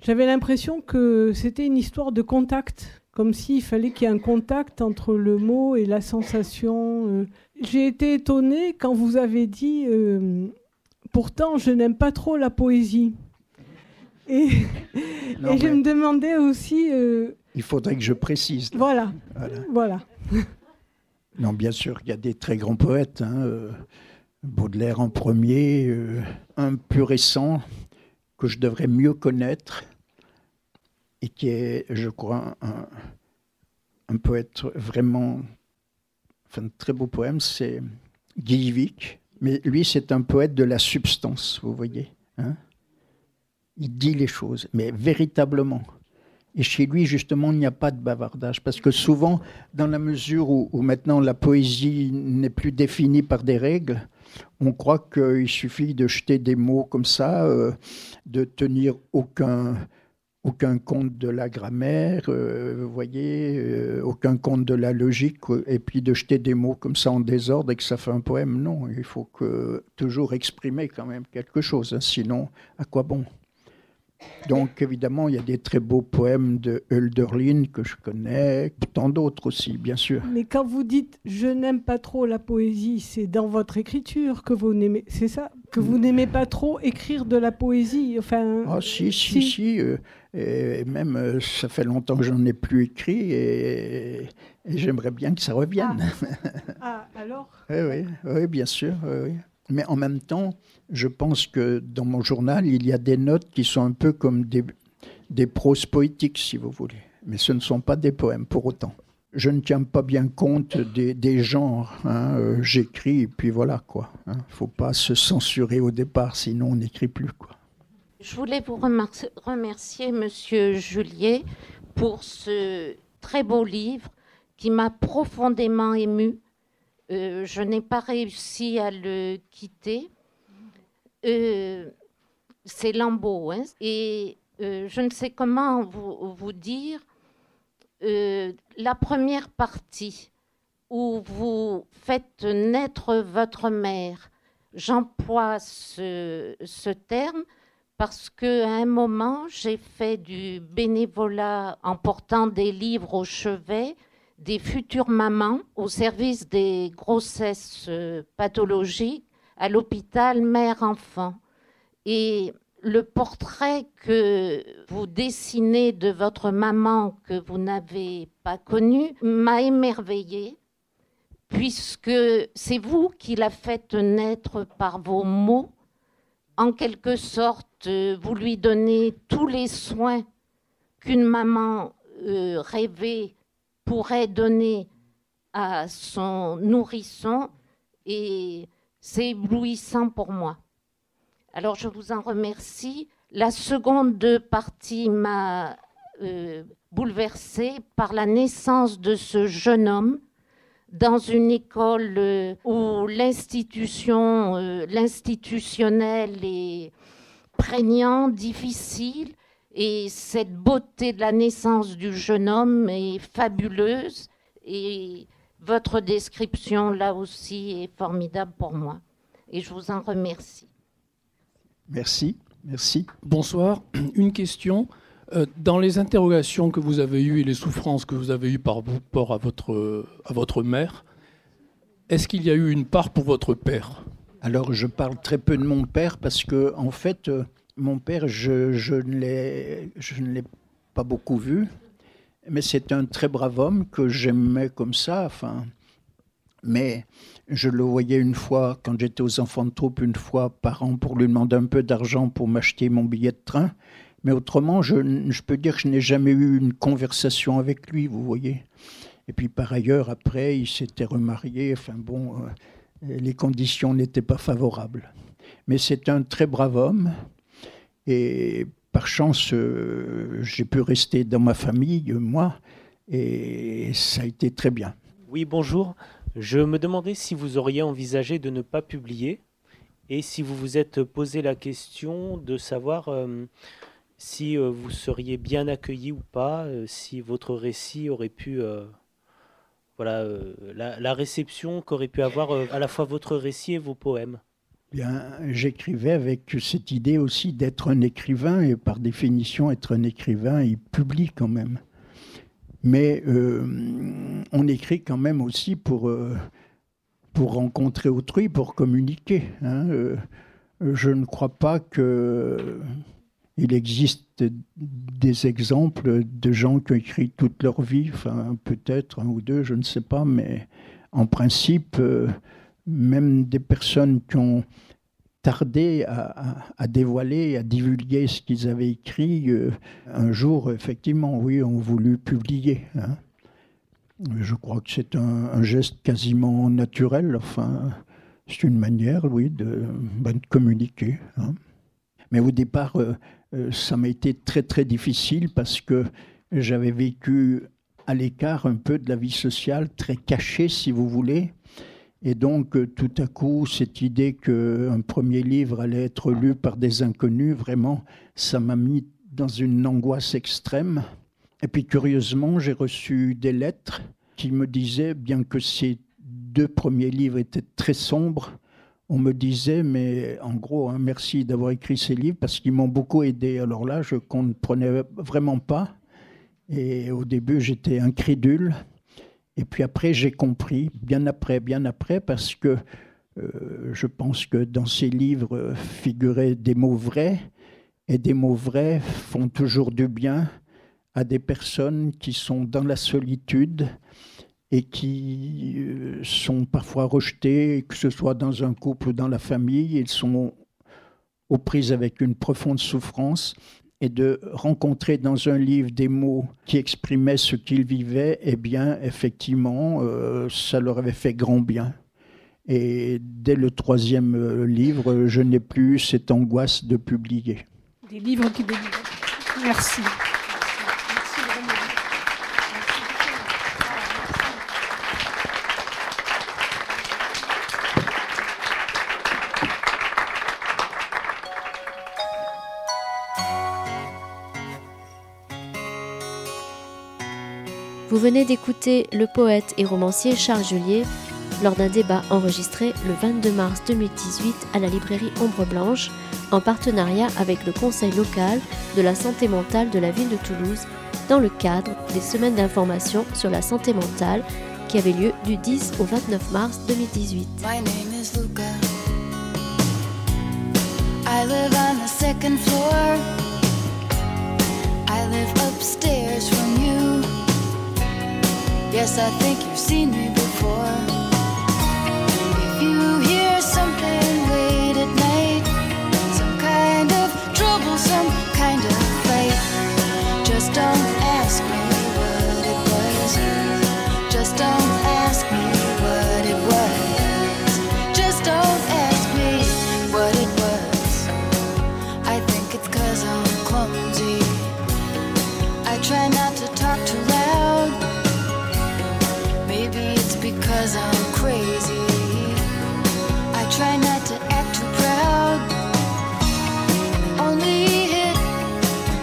j'avais l'impression que c'était une histoire de contact, comme s'il fallait qu'il y ait un contact entre le mot et la sensation. Euh. J'ai été étonnée quand vous avez dit euh, Pourtant, je n'aime pas trop la poésie. Et, je me demandais aussi. Euh, il faudrait que je précise. Voilà. Voilà. (laughs) non, bien sûr, il y a des très grands poètes. Hein, Baudelaire en premier, un plus récent, que je devrais mieux connaître et qui est, je crois, un, poète vraiment, enfin, un très beau poème, c'est Guy Mais lui, c'est un poète de la substance, vous voyez. Hein il dit les choses, mais véritablement. Et chez lui, justement, il n'y a pas de bavardage. Parce que souvent, dans la mesure où, maintenant la poésie n'est plus définie par des règles, on croit qu'il suffit de jeter des mots comme ça, euh, de tenir aucun, aucun compte de la grammaire, euh, vous voyez, euh, aucun compte de la logique, et puis de jeter des mots comme ça en désordre et que ça fait un poème. Non, il faut toujours exprimer quand même quelque chose, hein, sinon, à quoi bon? Donc évidemment, il y a des très beaux poèmes de Hölderlin que je connais, tant d'autres aussi, bien sûr. Mais quand vous dites je n'aime pas trop la poésie, c'est dans votre écriture que vous n'aimez, c'est ça, que vous n'aimez pas trop écrire de la poésie, enfin. Ah si si si, euh, et même euh, ça fait longtemps que j'en ai plus écrit et, j'aimerais bien que ça revienne. Ah, ah alors? (laughs) oui, oui, oui, bien sûr, oui. Mais en même temps, je pense que dans mon journal, il y a des notes qui sont un peu comme des, proses poétiques, si vous voulez. Mais ce ne sont pas des poèmes pour autant. Je ne tiens pas bien compte des, genres. Hein. Euh, j'écris et puis voilà quoi. Il hein. ne faut pas se censurer au départ, sinon on n'écrit plus quoi. Je voulais vous remercier, Monsieur Juliet, pour ce très beau livre qui m'a profondément ému. Euh, je n'ai pas réussi à le quitter euh, c'est Lambeau. Hein, et euh, je ne sais comment vous, vous dire. La première partie où vous faites naître votre mère, j'emploie ce, ce terme parce qu'à un moment, j'ai fait du bénévolat en portant des livres au chevet des futures mamans au service des grossesses euh, pathologiques à l'hôpital mère-enfant. Et le portrait que vous dessinez de votre maman que vous n'avez pas connue m'a émerveillée, puisque c'est vous qui la faites naître par vos mots en quelque sorte, euh, vous lui donnez tous les soins qu'une maman euh, rêvée pourrait donner à son nourrisson et c'est éblouissant pour moi. Alors je vous en remercie. La seconde partie m'a euh, bouleversée par la naissance de ce jeune homme dans une école euh, où l'institution, euh, l'institutionnel est prégnant, difficile, et cette beauté de la naissance du jeune homme est fabuleuse, et votre description là aussi est formidable pour moi. Et je vous en remercie. Merci, merci. Bonsoir. (clears throat) Une question. Euh, dans les interrogations que vous avez eues et les souffrances que vous avez eues par rapport à votre, à votre mère, est-ce qu'il y a eu une part pour votre père? Alors, je parle très peu de mon père parce que, en fait, euh, mon père, je, ne l'ai pas beaucoup vu, mais c'est un très brave homme que j'aimais comme ça. Enfin, mais je le voyais une fois quand j'étais aux enfants de troupe, une fois par an pour lui demander un peu d'argent pour m'acheter mon billet de train. Mais autrement, je, peux dire que je n'ai jamais eu une conversation avec lui, vous voyez. Et puis par ailleurs, après, il s'était remarié. Enfin bon, euh, les conditions n'étaient pas favorables. Mais c'est un très brave homme. Et par chance, euh, j'ai pu rester dans ma famille, moi, et ça a été très bien. Oui, bonjour. Je me demandais si vous auriez envisagé de ne pas publier et si vous vous êtes posé la question de savoir euh, si euh, vous seriez bien accueilli ou pas, si votre récit aurait pu... Voilà, la, réception qu'aurait pu avoir à la fois votre récit et vos poèmes. Bien, j'écrivais avec cette idée aussi d'être un écrivain, et par définition, être un écrivain, il publie quand même. Mais on écrit quand même aussi pour, pour rencontrer autrui, pour communiquer. Hein. je ne crois pas que il existe des exemples de gens qui ont écrit toute leur vie, enfin peut-être un ou deux, je ne sais pas, mais en principe, euh, même des personnes qui ont tardé à, dévoiler, à divulguer ce qu'ils avaient écrit, euh, un jour, effectivement, oui, ont voulu publier. Hein. Je crois que c'est un, geste quasiment naturel, enfin, c'est une manière, oui, de, ben, communiquer. Hein. Mais au départ, euh, euh, ça m'a été très très difficile parce que j'avais vécu à l'écart un peu de la vie sociale, très caché si vous voulez. Et donc euh, tout à coup, cette idée qu'un premier livre allait être lu par des inconnus, vraiment, ça m'a mis dans une angoisse extrême. Et puis curieusement, j'ai reçu des lettres qui me disaient, bien que ces deux premiers livres étaient très sombres, on me disait, mais en gros, hein, merci d'avoir écrit ces livres parce qu'ils m'ont beaucoup aidé. Alors là, je ne comprenais vraiment pas. Et au début, j'étais incrédule. Et puis après, j'ai compris, bien après, bien après, parce que euh, je pense que dans ces livres figuraient des mots vrais, et des mots vrais font toujours du bien à des personnes qui sont dans la solitude et qui euh, sont parfois rejetés, que ce soit dans un couple ou dans la famille, ils sont aux prises avec une profonde souffrance et de rencontrer dans un livre des mots qui exprimaient ce qu'ils vivaient, eh bien, effectivement, euh, ça leur avait fait grand bien. Et dès le troisième euh, livre, je n'ai plus cette angoisse de publier. Des livres qui délivrent. Merci. Vous venez d'écouter le poète et romancier Charles Julier lors d'un débat enregistré le 22 mars 2018 à la librairie Ombre Blanche en partenariat avec le Conseil local de la santé mentale de la ville de Toulouse dans le cadre des semaines d'information sur la santé mentale qui avait lieu du 10 au 29 mars 2018. My name is Luca. I live on the second floor. I live upstairs from you. Yes, I think you've seen me before. If you hear something late at night, some kind of trouble, some kind of fight, just don't ask me what it was. Just don't it's because I'm crazy. I try not to act too proud. Only hit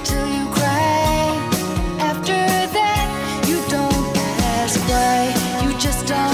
till you cry. After that, you don't ask why. You just don't